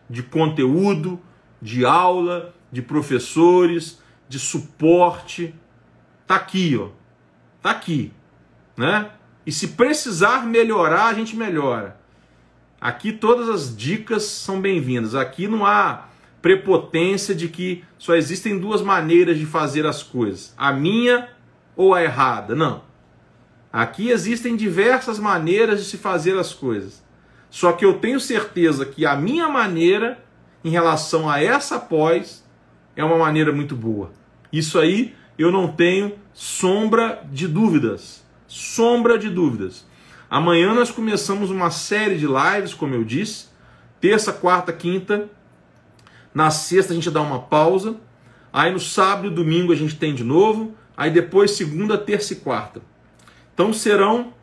de conteúdo, de aula, de professores, de suporte. Tá aqui, ó. Tá aqui, né? E se precisar melhorar, a gente melhora. Aqui todas as dicas são bem-vindas. Aqui não há prepotência de que só existem duas maneiras de fazer as coisas: a minha ou a errada. Não. Aqui existem diversas maneiras de se fazer as coisas. Só que eu tenho certeza que a minha maneira em relação a essa pós é uma maneira muito boa. Isso aí eu não tenho sombra de dúvidas. Sombra de dúvidas. Amanhã nós começamos uma série de lives, como eu disse, terça, quarta, quinta. Na sexta a gente dá uma pausa. Aí no sábado e domingo a gente tem de novo. Aí depois segunda, terça e quarta. Então serão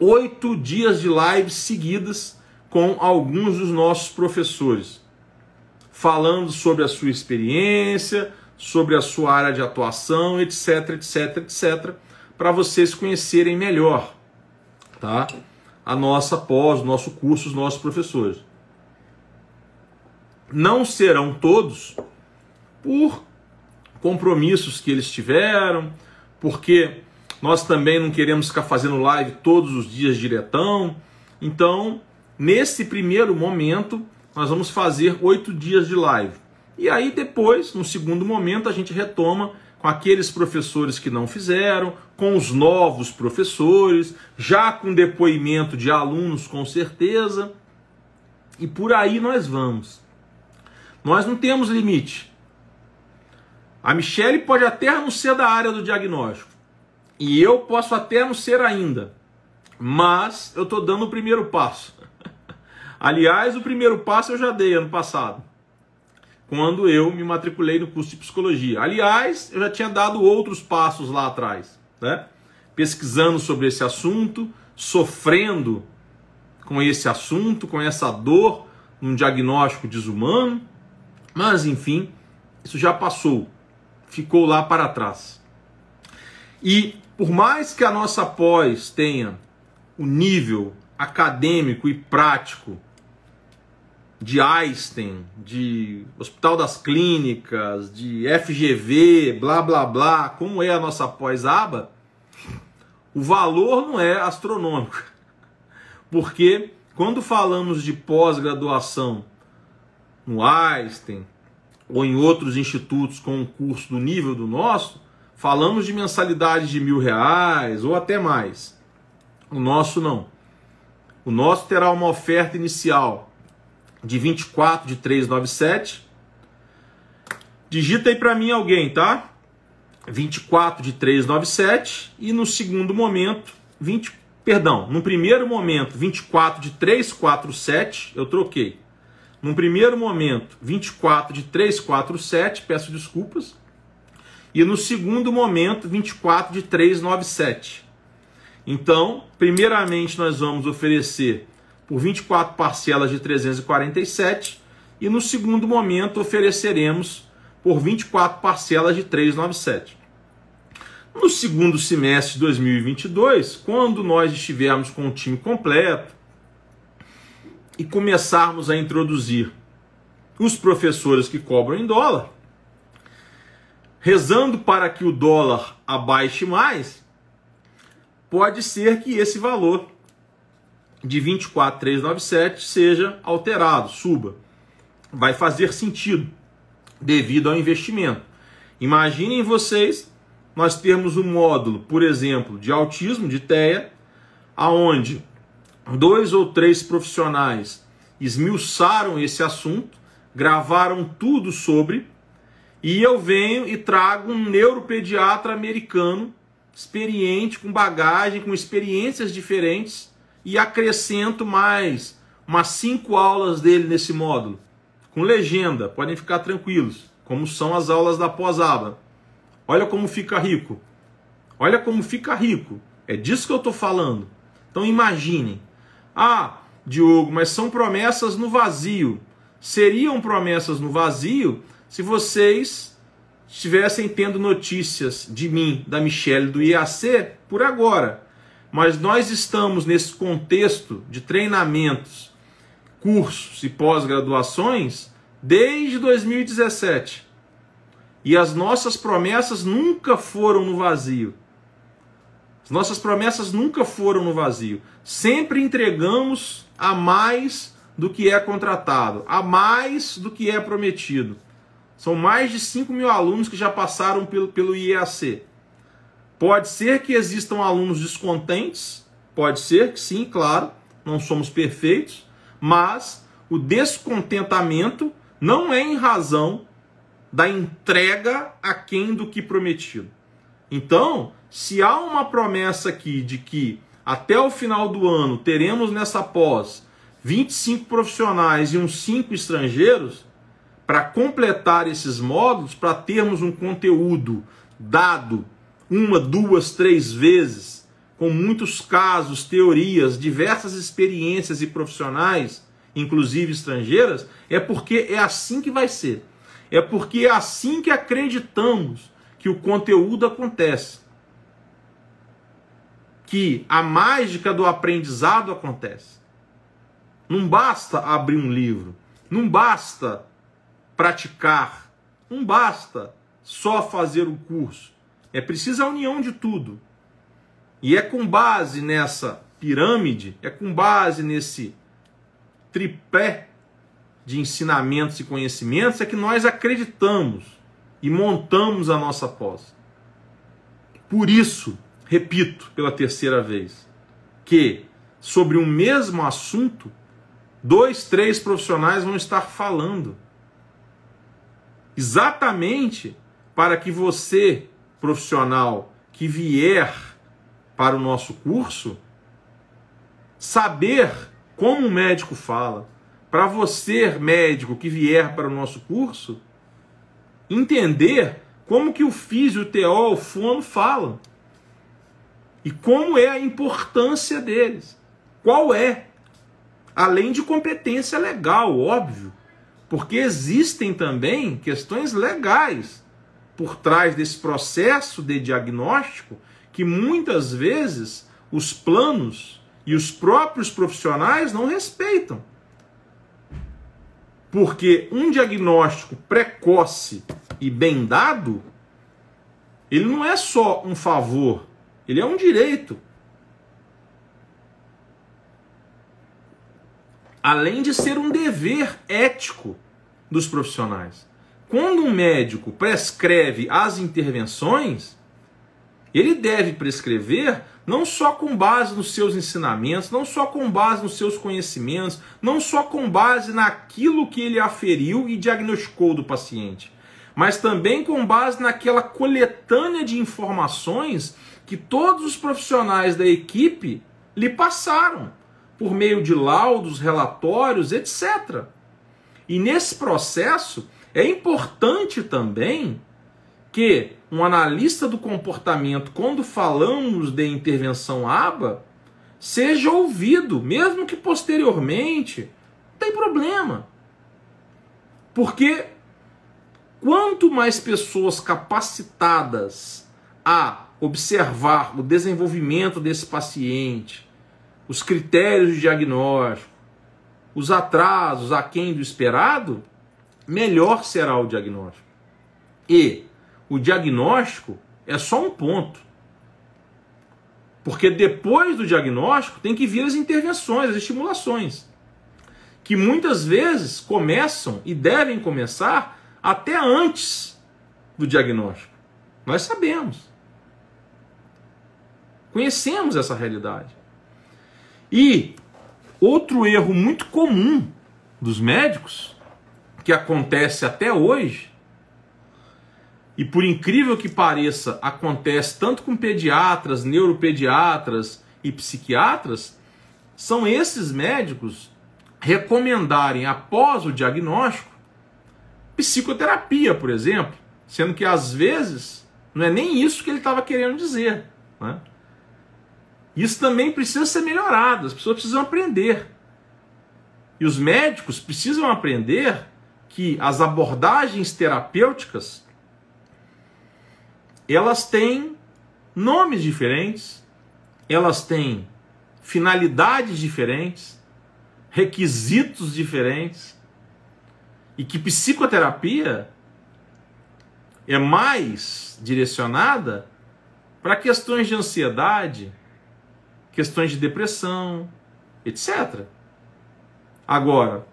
oito dias de lives seguidas com alguns dos nossos professores, falando sobre a sua experiência, sobre a sua área de atuação, etc, etc, etc, para vocês conhecerem melhor, tá? A nossa pós, o nosso curso, os nossos professores. Não serão todos por compromissos que eles tiveram, porque nós também não queremos ficar fazendo live todos os dias diretão. Então, nesse primeiro momento, nós vamos fazer oito dias de live. E aí depois, no segundo momento, a gente retoma com aqueles professores que não fizeram, com os novos professores, já com depoimento de alunos, com certeza. E por aí nós vamos. Nós não temos limite. A Michelle pode até não ser da área do diagnóstico, e eu posso até não ser ainda, mas eu estou dando o primeiro passo. *laughs* Aliás, o primeiro passo eu já dei ano passado, quando eu me matriculei no curso de psicologia. Aliás, eu já tinha dado outros passos lá atrás, né? pesquisando sobre esse assunto, sofrendo com esse assunto, com essa dor, um diagnóstico desumano, mas enfim, isso já passou, ficou lá para trás. E por mais que a nossa pós tenha o nível acadêmico e prático de Einstein, de Hospital das Clínicas, de FGV, blá blá blá, como é a nossa pós-aba, o valor não é astronômico. Porque quando falamos de pós-graduação no Einstein ou em outros institutos com um curso do nível do nosso, Falamos de mensalidade de mil reais ou até mais. O nosso não. O nosso terá uma oferta inicial de 24 de 397. Digita aí para mim alguém, tá? 24 de 397 e no segundo momento 20, perdão, no primeiro momento 24 de 347, eu troquei. No primeiro momento 24 de 347, peço desculpas. E no segundo momento, 24 de 397. Então, primeiramente nós vamos oferecer por 24 parcelas de 347 e no segundo momento ofereceremos por 24 parcelas de 397. No segundo semestre de 2022, quando nós estivermos com o time completo e começarmos a introduzir os professores que cobram em dólar, rezando para que o dólar abaixe mais, pode ser que esse valor de 24,397 seja alterado, suba. Vai fazer sentido devido ao investimento. Imaginem vocês nós termos um módulo, por exemplo, de autismo, de TEA, aonde dois ou três profissionais esmiuçaram esse assunto, gravaram tudo sobre, e eu venho e trago um neuropediatra americano, experiente, com bagagem, com experiências diferentes, e acrescento mais umas cinco aulas dele nesse módulo, com legenda, podem ficar tranquilos, como são as aulas da pós-aba. Olha como fica rico. Olha como fica rico. É disso que eu estou falando. Então imaginem. Ah, Diogo, mas são promessas no vazio. Seriam promessas no vazio se vocês estivessem tendo notícias de mim, da Michelle, do IAC, por agora. Mas nós estamos nesse contexto de treinamentos, cursos e pós-graduações desde 2017. E as nossas promessas nunca foram no vazio. As nossas promessas nunca foram no vazio. Sempre entregamos a mais do que é contratado, a mais do que é prometido. São mais de 5 mil alunos que já passaram pelo, pelo IEAC. Pode ser que existam alunos descontentes, pode ser que sim, claro, não somos perfeitos, mas o descontentamento não é em razão da entrega aquém do que prometido. Então, se há uma promessa aqui de que até o final do ano teremos nessa pós 25 profissionais e uns 5 estrangeiros, para completar esses módulos, para termos um conteúdo dado uma, duas, três vezes, com muitos casos, teorias, diversas experiências e profissionais, inclusive estrangeiras, é porque é assim que vai ser. É porque é assim que acreditamos que o conteúdo acontece. Que a mágica do aprendizado acontece. Não basta abrir um livro, não basta praticar, não basta só fazer o curso. É preciso a união de tudo. E é com base nessa pirâmide, é com base nesse tripé de ensinamentos e conhecimentos é que nós acreditamos e montamos a nossa pós. Por isso, repito pela terceira vez, que sobre um mesmo assunto, dois, três profissionais vão estar falando. Exatamente para que você, profissional, que vier para o nosso curso, saber como o médico fala, para você, médico, que vier para o nosso curso, entender como que o físio, o teó, o fono falam. E como é a importância deles. Qual é? Além de competência legal, óbvio. Porque existem também questões legais por trás desse processo de diagnóstico que muitas vezes os planos e os próprios profissionais não respeitam. Porque um diagnóstico precoce e bem dado, ele não é só um favor, ele é um direito. Além de ser um dever ético dos profissionais. Quando um médico prescreve as intervenções, ele deve prescrever não só com base nos seus ensinamentos, não só com base nos seus conhecimentos, não só com base naquilo que ele aferiu e diagnosticou do paciente, mas também com base naquela coletânea de informações que todos os profissionais da equipe lhe passaram, por meio de laudos, relatórios, etc. E nesse processo é importante também que um analista do comportamento, quando falamos de intervenção ABA, seja ouvido, mesmo que posteriormente, não tem problema. Porque quanto mais pessoas capacitadas a observar o desenvolvimento desse paciente, os critérios de diagnóstico, os atrasos aquém do esperado, melhor será o diagnóstico. E o diagnóstico é só um ponto. Porque depois do diagnóstico tem que vir as intervenções, as estimulações, que muitas vezes começam e devem começar até antes do diagnóstico. Nós sabemos. Conhecemos essa realidade. E outro erro muito comum dos médicos, que acontece até hoje, e por incrível que pareça, acontece tanto com pediatras, neuropediatras e psiquiatras, são esses médicos recomendarem após o diagnóstico psicoterapia, por exemplo, sendo que às vezes não é nem isso que ele estava querendo dizer. Né? Isso também precisa ser melhorado, as pessoas precisam aprender. E os médicos precisam aprender que as abordagens terapêuticas elas têm nomes diferentes, elas têm finalidades diferentes, requisitos diferentes, e que psicoterapia é mais direcionada para questões de ansiedade, questões de depressão, etc. Agora,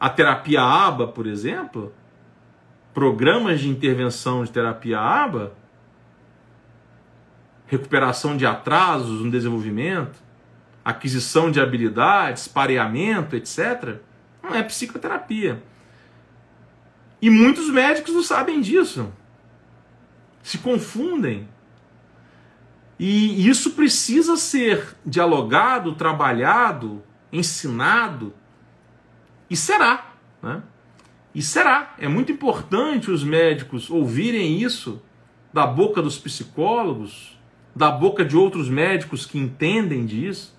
a terapia ABA, por exemplo, programas de intervenção de terapia ABA, recuperação de atrasos no desenvolvimento, aquisição de habilidades, pareamento, etc., não é psicoterapia. E muitos médicos não sabem disso. Se confundem. E isso precisa ser dialogado, trabalhado, ensinado. E será. Né? E será. É muito importante os médicos ouvirem isso da boca dos psicólogos, da boca de outros médicos que entendem disso.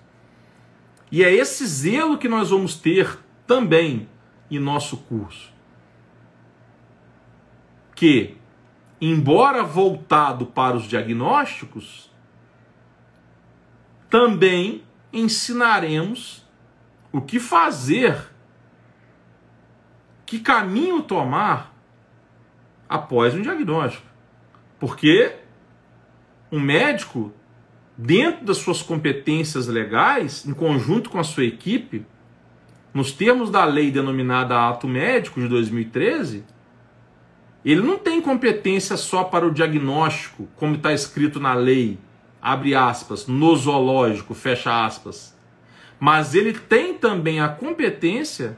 E é esse zelo que nós vamos ter também em nosso curso. Que, embora voltado para os diagnósticos, também ensinaremos o que fazer, que caminho tomar após um diagnóstico. Porque um médico, dentro das suas competências legais, em conjunto com a sua equipe, nos termos da lei denominada Ato Médico de 2013, ele não tem competência só para o diagnóstico, como está escrito na lei, abre aspas, nosológico, fecha aspas. Mas ele tem também a competência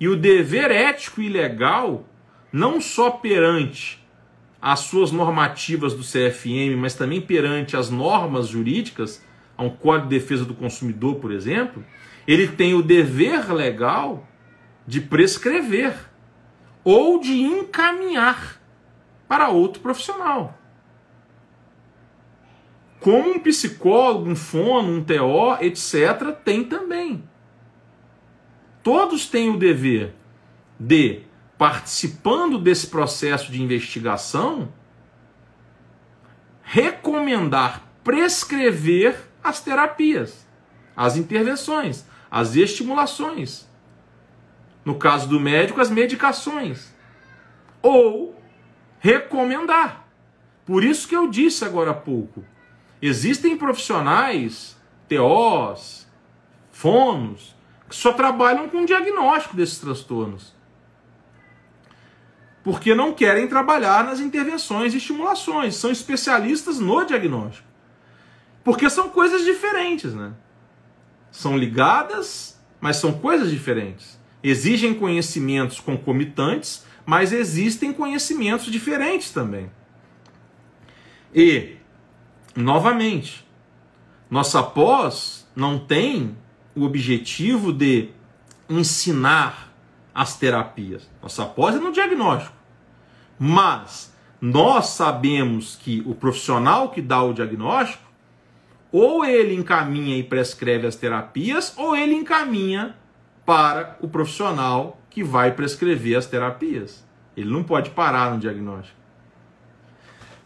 e o dever ético e legal, não só perante as suas normativas do CFM, mas também perante as normas jurídicas, a um Código de Defesa do Consumidor, por exemplo, ele tem o dever legal de prescrever ou de encaminhar para outro profissional. Como um psicólogo, um fono, um TO, etc., tem também. Todos têm o dever de participando desse processo de investigação, recomendar, prescrever as terapias, as intervenções, as estimulações. No caso do médico, as medicações. Ou recomendar. Por isso que eu disse agora há pouco: existem profissionais, TOs, fonos, que só trabalham com diagnóstico desses transtornos porque não querem trabalhar nas intervenções e estimulações, são especialistas no diagnóstico. Porque são coisas diferentes, né? São ligadas, mas são coisas diferentes. Exigem conhecimentos concomitantes, mas existem conhecimentos diferentes também. E, novamente, nossa pós não tem o objetivo de ensinar as terapias. Nossa pós é no diagnóstico. Mas nós sabemos que o profissional que dá o diagnóstico, ou ele encaminha e prescreve as terapias, ou ele encaminha para o profissional que vai prescrever as terapias. Ele não pode parar no diagnóstico.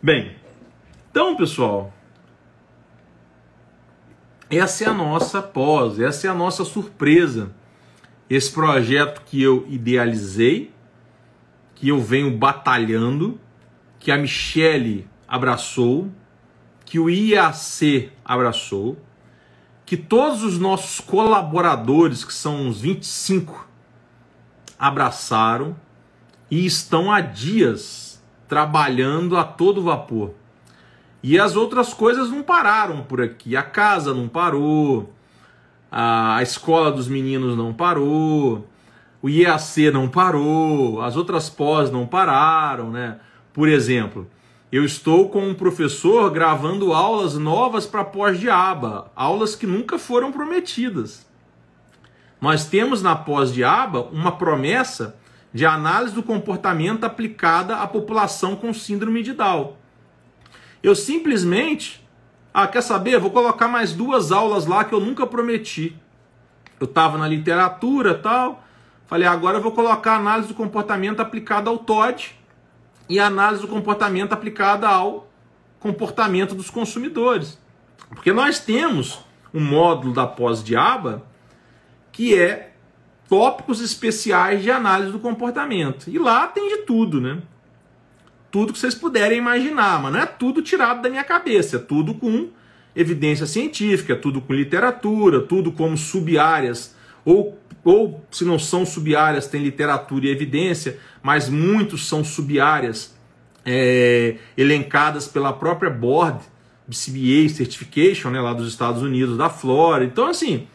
Bem, Então, pessoal, essa é a nossa pós, essa é a nossa surpresa. Esse projeto que eu idealizei, que eu venho batalhando, que a Michele abraçou, que o IAC abraçou, que todos os nossos colaboradores, que são uns 25, abraçaram e estão há dias trabalhando a todo vapor. E as outras coisas não pararam por aqui. A casa não parou, a escola dos meninos não parou, o IAC não parou, as outras pós não pararam, né? Por exemplo, eu estou com um professor gravando aulas novas para pós de aba, aulas que nunca foram prometidas. Nós temos na pós de aba uma promessa de análise do comportamento aplicada à população com síndrome de Down. Eu simplesmente, ah, quer saber? Vou colocar mais duas aulas lá que eu nunca prometi. Eu estava na literatura tal, falei, agora eu vou colocar análise do comportamento aplicada ao TOD e análise do comportamento aplicada ao comportamento dos consumidores. Porque nós temos um módulo da pós-diaba que é tópicos especiais de análise do comportamento. E lá tem de tudo, né? tudo que vocês puderem imaginar, mas não é tudo tirado da minha cabeça, é tudo com evidência científica, tudo com literatura, tudo como sub-áreas, ou, ou se não são sub-áreas, tem literatura e evidência, mas muitos são sub-áreas é, elencadas pela própria Board BCBA Certification, né, lá dos Estados Unidos, da Flórida. Então, assim,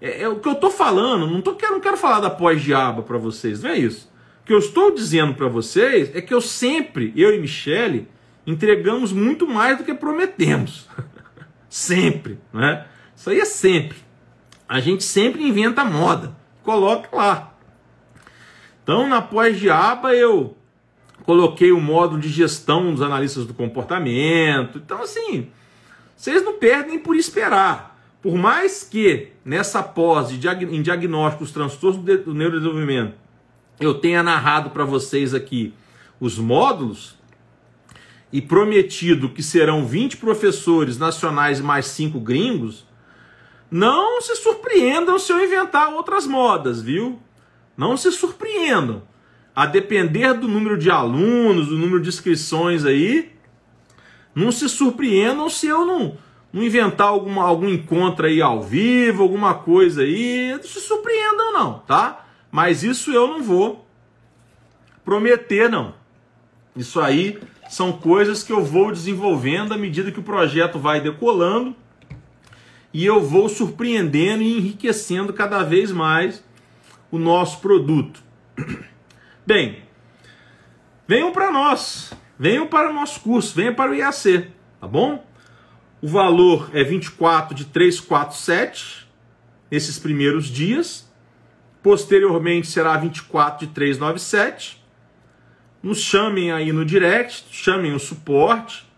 é, é o que eu estou falando, não, tô, não quero falar da pós-diaba para vocês, não é isso que eu estou dizendo para vocês é que eu sempre, eu e Michele, entregamos muito mais do que prometemos. *laughs* sempre, né? Isso aí é sempre. A gente sempre inventa moda. Coloca lá. Então, na pós-diaba, eu coloquei o módulo de gestão dos analistas do comportamento. Então, assim, vocês não perdem por esperar. Por mais que nessa pós de em diagnósticos transtornos do neurodesenvolvimento eu tenha narrado para vocês aqui os módulos e prometido que serão 20 professores nacionais mais 5 gringos, não se surpreendam se eu inventar outras modas, viu? Não se surpreendam. A depender do número de alunos, do número de inscrições aí, não se surpreendam se eu não, não inventar alguma, algum encontro aí ao vivo, alguma coisa aí. Não se surpreendam, não, tá? Mas isso eu não vou prometer, não. Isso aí são coisas que eu vou desenvolvendo à medida que o projeto vai decolando e eu vou surpreendendo e enriquecendo cada vez mais o nosso produto. *clears throat* Bem, venham para nós, venham para o nosso curso, venham para o IAC, tá bom? O valor é 24 de 347 nesses primeiros dias. Posteriormente será 24 de 397. Nos chamem aí no direct, chamem o suporte.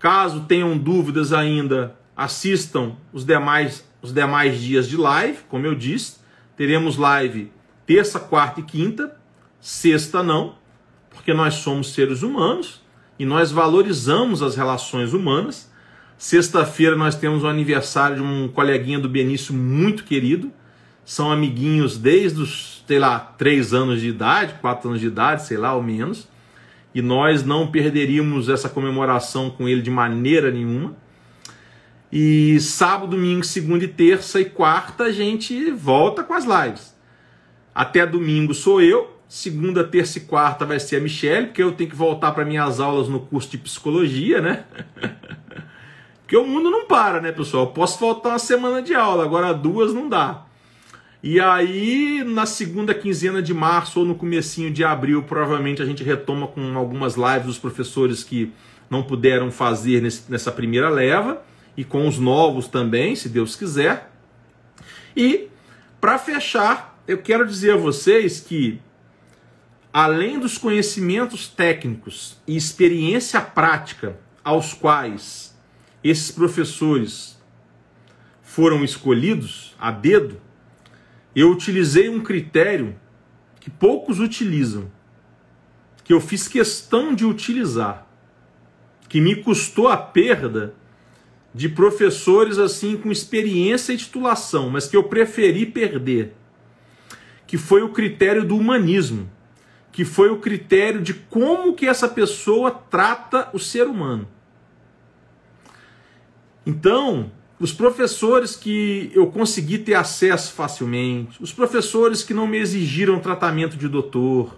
Caso tenham dúvidas ainda, assistam os demais, os demais dias de live, como eu disse. Teremos live terça, quarta e quinta, sexta não, porque nós somos seres humanos e nós valorizamos as relações humanas. Sexta-feira nós temos o aniversário de um coleguinha do Benício muito querido, são amiguinhos desde os, sei lá, três anos de idade, quatro anos de idade, sei lá, ou menos, e nós não perderíamos essa comemoração com ele de maneira nenhuma. E sábado, domingo, segunda e terça e quarta a gente volta com as lives. Até domingo sou eu, segunda, terça e quarta vai ser a Michelle, porque eu tenho que voltar para minhas aulas no curso de psicologia, né? *laughs* porque o mundo não para, né, pessoal? Eu posso faltar uma semana de aula, agora duas não dá. E aí, na segunda quinzena de março ou no comecinho de abril, provavelmente a gente retoma com algumas lives dos professores que não puderam fazer nesse, nessa primeira leva e com os novos também, se Deus quiser. E para fechar, eu quero dizer a vocês que além dos conhecimentos técnicos e experiência prática aos quais esses professores foram escolhidos a dedo, eu utilizei um critério que poucos utilizam, que eu fiz questão de utilizar. que me custou a perda de professores assim com experiência e titulação, mas que eu preferi perder, que foi o critério do humanismo, que foi o critério de como que essa pessoa trata o ser humano. Então, os professores que eu consegui ter acesso facilmente, os professores que não me exigiram tratamento de doutor,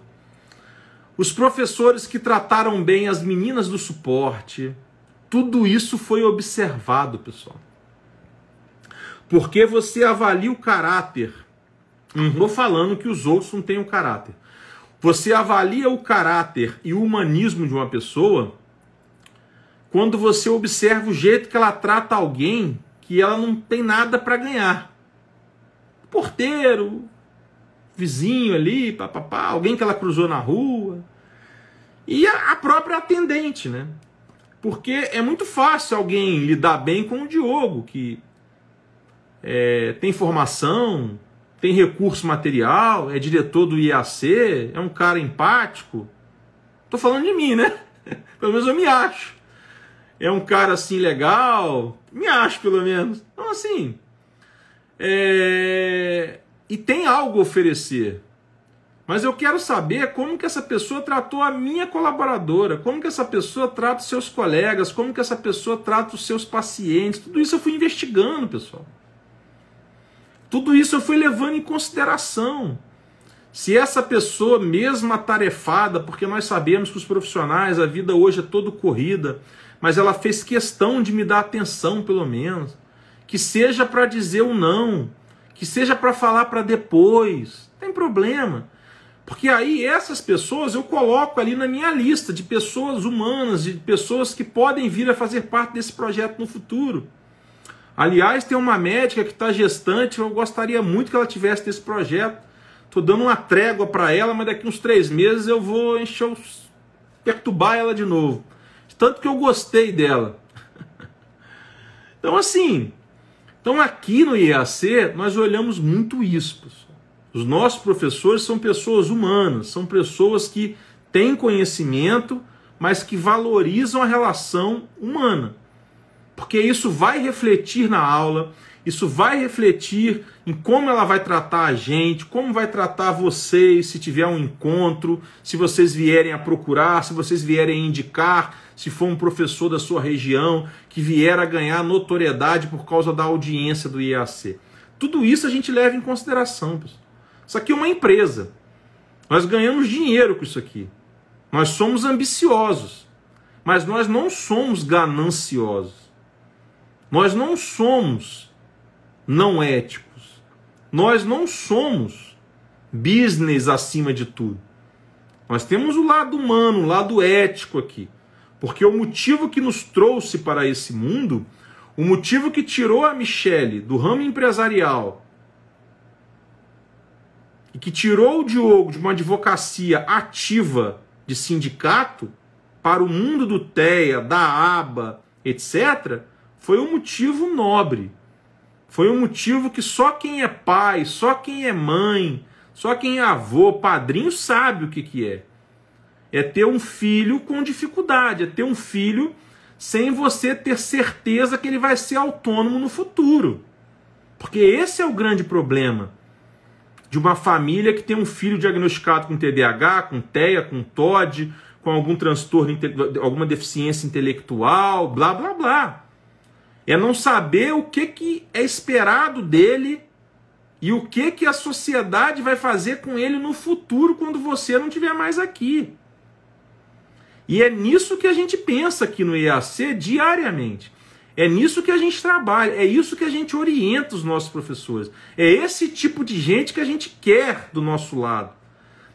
os professores que trataram bem as meninas do suporte, tudo isso foi observado, pessoal. Porque você avalia o caráter. Não estou falando que os outros não tenham caráter. Você avalia o caráter e o humanismo de uma pessoa quando você observa o jeito que ela trata alguém que ela não tem nada para ganhar. Porteiro, vizinho ali, papapá, alguém que ela cruzou na rua. E a própria atendente, né? Porque é muito fácil alguém lidar bem com o Diogo, que é, tem formação, tem recurso material, é diretor do IAC, é um cara empático. Tô falando de mim, né? *laughs* Pelo menos eu me acho. É um cara assim legal, me acho pelo menos. Então assim, é... e tem algo a oferecer. Mas eu quero saber como que essa pessoa tratou a minha colaboradora, como que essa pessoa trata os seus colegas, como que essa pessoa trata os seus pacientes. Tudo isso eu fui investigando, pessoal. Tudo isso eu fui levando em consideração. Se essa pessoa, mesmo atarefada, porque nós sabemos que os profissionais, a vida hoje é todo corrida, mas ela fez questão de me dar atenção, pelo menos. Que seja para dizer o não, que seja para falar para depois. Não tem problema. Porque aí essas pessoas eu coloco ali na minha lista de pessoas humanas, de pessoas que podem vir a fazer parte desse projeto no futuro. Aliás, tem uma médica que está gestante, eu gostaria muito que ela tivesse desse projeto. Estou dando uma trégua para ela, mas daqui uns três meses eu vou encher os... perturbar ela de novo. Tanto que eu gostei dela. *laughs* então, assim, então aqui no IAC nós olhamos muito isso. Os nossos professores são pessoas humanas, são pessoas que têm conhecimento, mas que valorizam a relação humana. Porque isso vai refletir na aula, isso vai refletir em como ela vai tratar a gente, como vai tratar vocês se tiver um encontro, se vocês vierem a procurar, se vocês vierem a indicar, se for um professor da sua região que vier a ganhar notoriedade por causa da audiência do IAC. Tudo isso a gente leva em consideração, pessoal. Isso aqui é uma empresa. Nós ganhamos dinheiro com isso aqui. Nós somos ambiciosos, mas nós não somos gananciosos. Nós não somos não éticos. Nós não somos business acima de tudo. Nós temos o lado humano, o lado ético aqui. Porque o motivo que nos trouxe para esse mundo, o motivo que tirou a Michelle do ramo empresarial que tirou o Diogo de uma advocacia ativa de sindicato para o mundo do TEA, da ABA, etc., foi um motivo nobre. Foi um motivo que só quem é pai, só quem é mãe, só quem é avô, padrinho sabe o que, que é. É ter um filho com dificuldade, é ter um filho sem você ter certeza que ele vai ser autônomo no futuro. Porque esse é o grande problema de uma família que tem um filho diagnosticado com TDAH, com TEA, com TOD, com algum transtorno, alguma deficiência intelectual, blá blá blá. É não saber o que, que é esperado dele e o que, que a sociedade vai fazer com ele no futuro quando você não estiver mais aqui. E é nisso que a gente pensa aqui no EAC diariamente. É nisso que a gente trabalha, é isso que a gente orienta os nossos professores. É esse tipo de gente que a gente quer do nosso lado.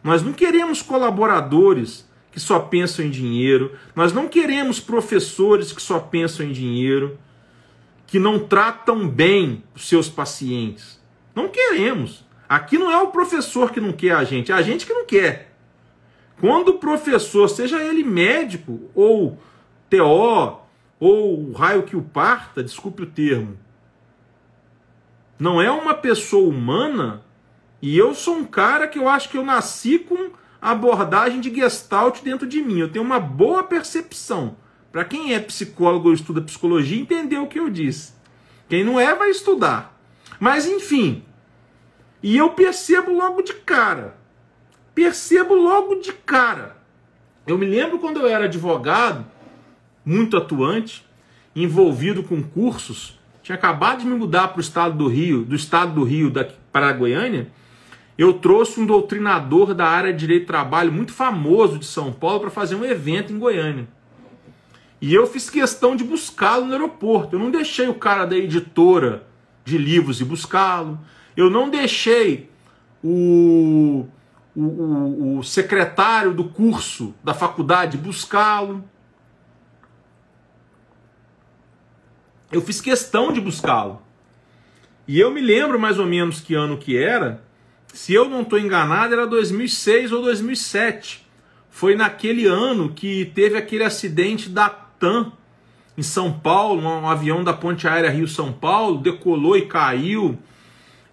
Nós não queremos colaboradores que só pensam em dinheiro, nós não queremos professores que só pensam em dinheiro, que não tratam bem os seus pacientes. Não queremos. Aqui não é o professor que não quer a gente, é a gente que não quer. Quando o professor, seja ele médico ou TO, ou o raio que o parta, desculpe o termo, não é uma pessoa humana, e eu sou um cara que eu acho que eu nasci com abordagem de gestalt dentro de mim. Eu tenho uma boa percepção Para quem é psicólogo ou estuda psicologia, entendeu o que eu disse. Quem não é, vai estudar. Mas enfim. E eu percebo logo de cara. Percebo logo de cara. Eu me lembro quando eu era advogado, muito atuante, envolvido com cursos, tinha acabado de me mudar para o estado do Rio, do estado do Rio para a Goiânia. Eu trouxe um doutrinador da área de direito do trabalho muito famoso de São Paulo para fazer um evento em Goiânia. E eu fiz questão de buscá-lo no aeroporto. Eu não deixei o cara da editora de livros ir buscá-lo. Eu não deixei o, o, o, o secretário do curso da faculdade buscá-lo. Eu fiz questão de buscá-lo. E eu me lembro mais ou menos que ano que era. Se eu não estou enganado, era 2006 ou 2007. Foi naquele ano que teve aquele acidente da TAM em São Paulo, um avião da Ponte Aérea Rio-São Paulo, decolou e caiu.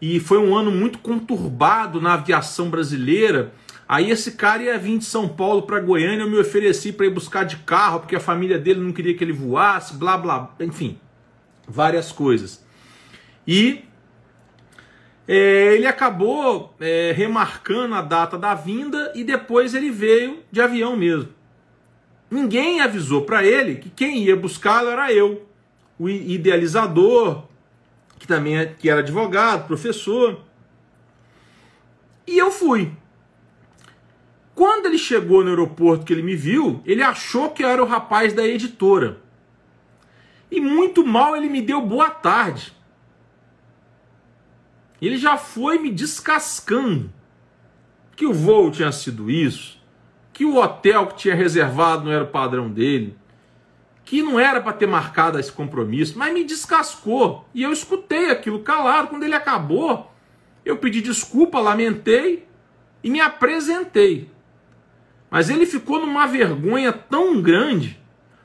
E foi um ano muito conturbado na aviação brasileira. Aí esse cara ia vir de São Paulo para Goiânia, eu me ofereci para ir buscar de carro, porque a família dele não queria que ele voasse, blá blá, enfim, várias coisas. E é, ele acabou é, remarcando a data da vinda e depois ele veio de avião mesmo. Ninguém avisou para ele que quem ia buscá-lo era eu, o idealizador, que também é, que era advogado, professor. E eu fui. Quando ele chegou no aeroporto que ele me viu, ele achou que eu era o rapaz da editora. E muito mal ele me deu boa tarde. Ele já foi me descascando que o voo tinha sido isso, que o hotel que tinha reservado não era o padrão dele, que não era para ter marcado esse compromisso, mas me descascou. E eu escutei aquilo calado. Quando ele acabou, eu pedi desculpa, lamentei e me apresentei. Mas ele ficou numa vergonha tão grande,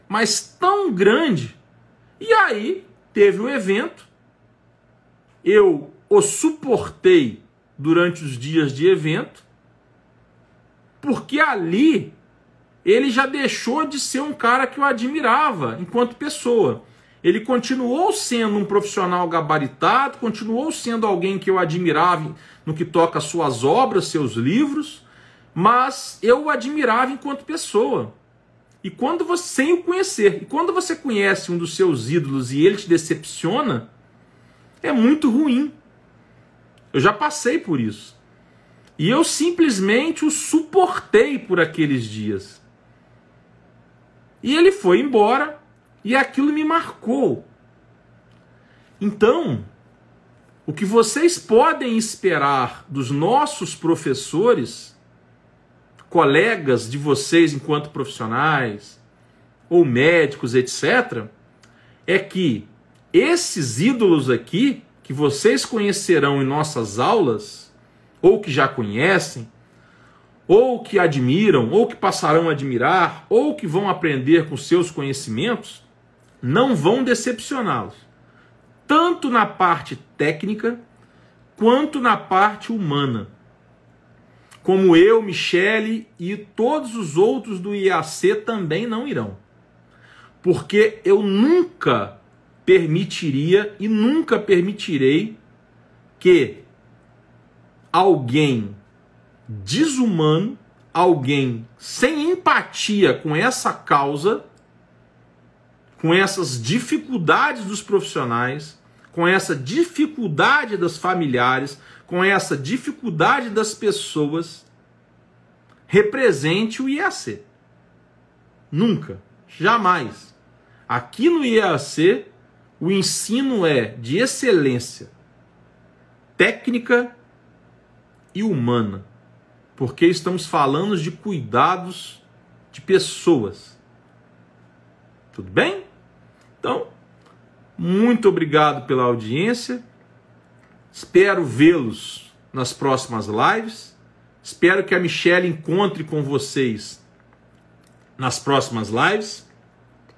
mas tão grande. E aí teve o evento, eu o suportei durante os dias de evento, porque ali ele já deixou de ser um cara que eu admirava enquanto pessoa. Ele continuou sendo um profissional gabaritado, continuou sendo alguém que eu admirava no que toca suas obras, seus livros, mas eu o admirava enquanto pessoa. E quando você, sem o conhecer, e quando você conhece um dos seus ídolos e ele te decepciona, é muito ruim. Eu já passei por isso. E eu simplesmente o suportei por aqueles dias. E ele foi embora e aquilo me marcou. Então, o que vocês podem esperar dos nossos professores, colegas de vocês enquanto profissionais, ou médicos, etc., é que esses ídolos aqui, que vocês conhecerão em nossas aulas, ou que já conhecem, ou que admiram, ou que passarão a admirar, ou que vão aprender com seus conhecimentos, não vão decepcioná-los, tanto na parte técnica quanto na parte humana. Como eu, Michele e todos os outros do IAC também não irão. Porque eu nunca permitiria e nunca permitirei que alguém desumano, alguém sem empatia com essa causa, com essas dificuldades dos profissionais, com essa dificuldade das familiares, com essa dificuldade das pessoas, represente o IAC. Nunca, jamais. Aqui no IAC, o ensino é de excelência técnica e humana, porque estamos falando de cuidados de pessoas. Tudo bem? Então, muito obrigado pela audiência. Espero vê-los nas próximas lives. Espero que a Michelle encontre com vocês nas próximas lives,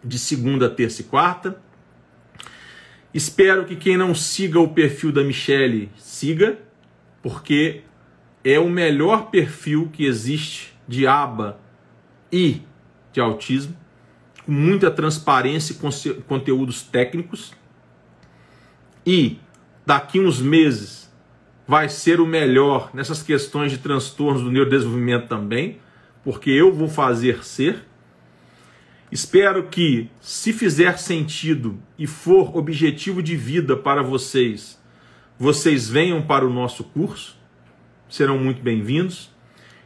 de segunda, terça e quarta. Espero que quem não siga o perfil da Michelle siga, porque é o melhor perfil que existe de aba e de autismo, com muita transparência e conteúdos técnicos. E daqui uns meses vai ser o melhor nessas questões de transtornos do neurodesenvolvimento também, porque eu vou fazer ser. Espero que, se fizer sentido e for objetivo de vida para vocês, vocês venham para o nosso curso, serão muito bem-vindos.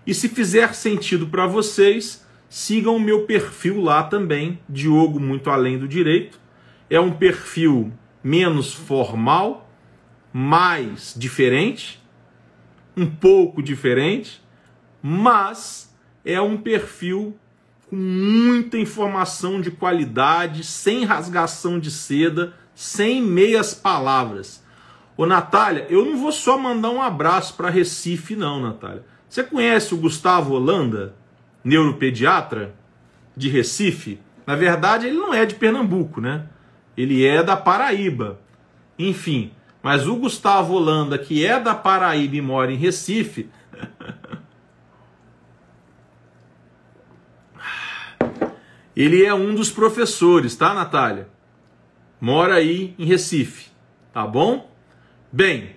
E se fizer sentido para vocês, sigam o meu perfil lá também, Diogo Muito Além do Direito. É um perfil menos formal, mais diferente, um pouco diferente, mas é um perfil com muita informação de qualidade, sem rasgação de seda, sem meias palavras. Ô Natália, eu não vou só mandar um abraço para Recife, não, Natália. Você conhece o Gustavo Holanda, neuropediatra de Recife? Na verdade, ele não é de Pernambuco, né? Ele é da Paraíba. Enfim, mas o Gustavo Holanda, que é da Paraíba e mora em Recife, ele é um dos professores, tá, Natália? Mora aí em Recife, tá bom? Bem,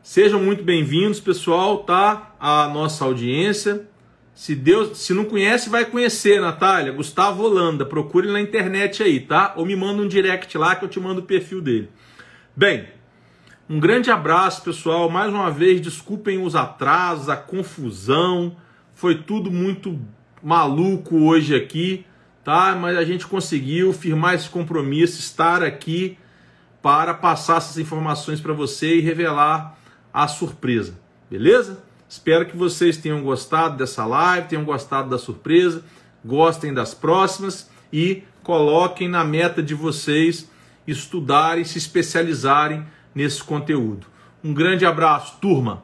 sejam muito bem-vindos, pessoal, tá? A nossa audiência. Se Deus, se não conhece, vai conhecer, Natália. Gustavo Holanda, procure na internet aí, tá? Ou me manda um direct lá que eu te mando o perfil dele. Bem, um grande abraço, pessoal. Mais uma vez, desculpem os atrasos, a confusão. Foi tudo muito maluco hoje aqui, tá? Mas a gente conseguiu firmar esse compromisso, estar aqui para passar essas informações para você e revelar a surpresa, beleza? Espero que vocês tenham gostado dessa live, tenham gostado da surpresa, gostem das próximas e coloquem na meta de vocês estudarem, se especializarem nesse conteúdo. Um grande abraço, turma!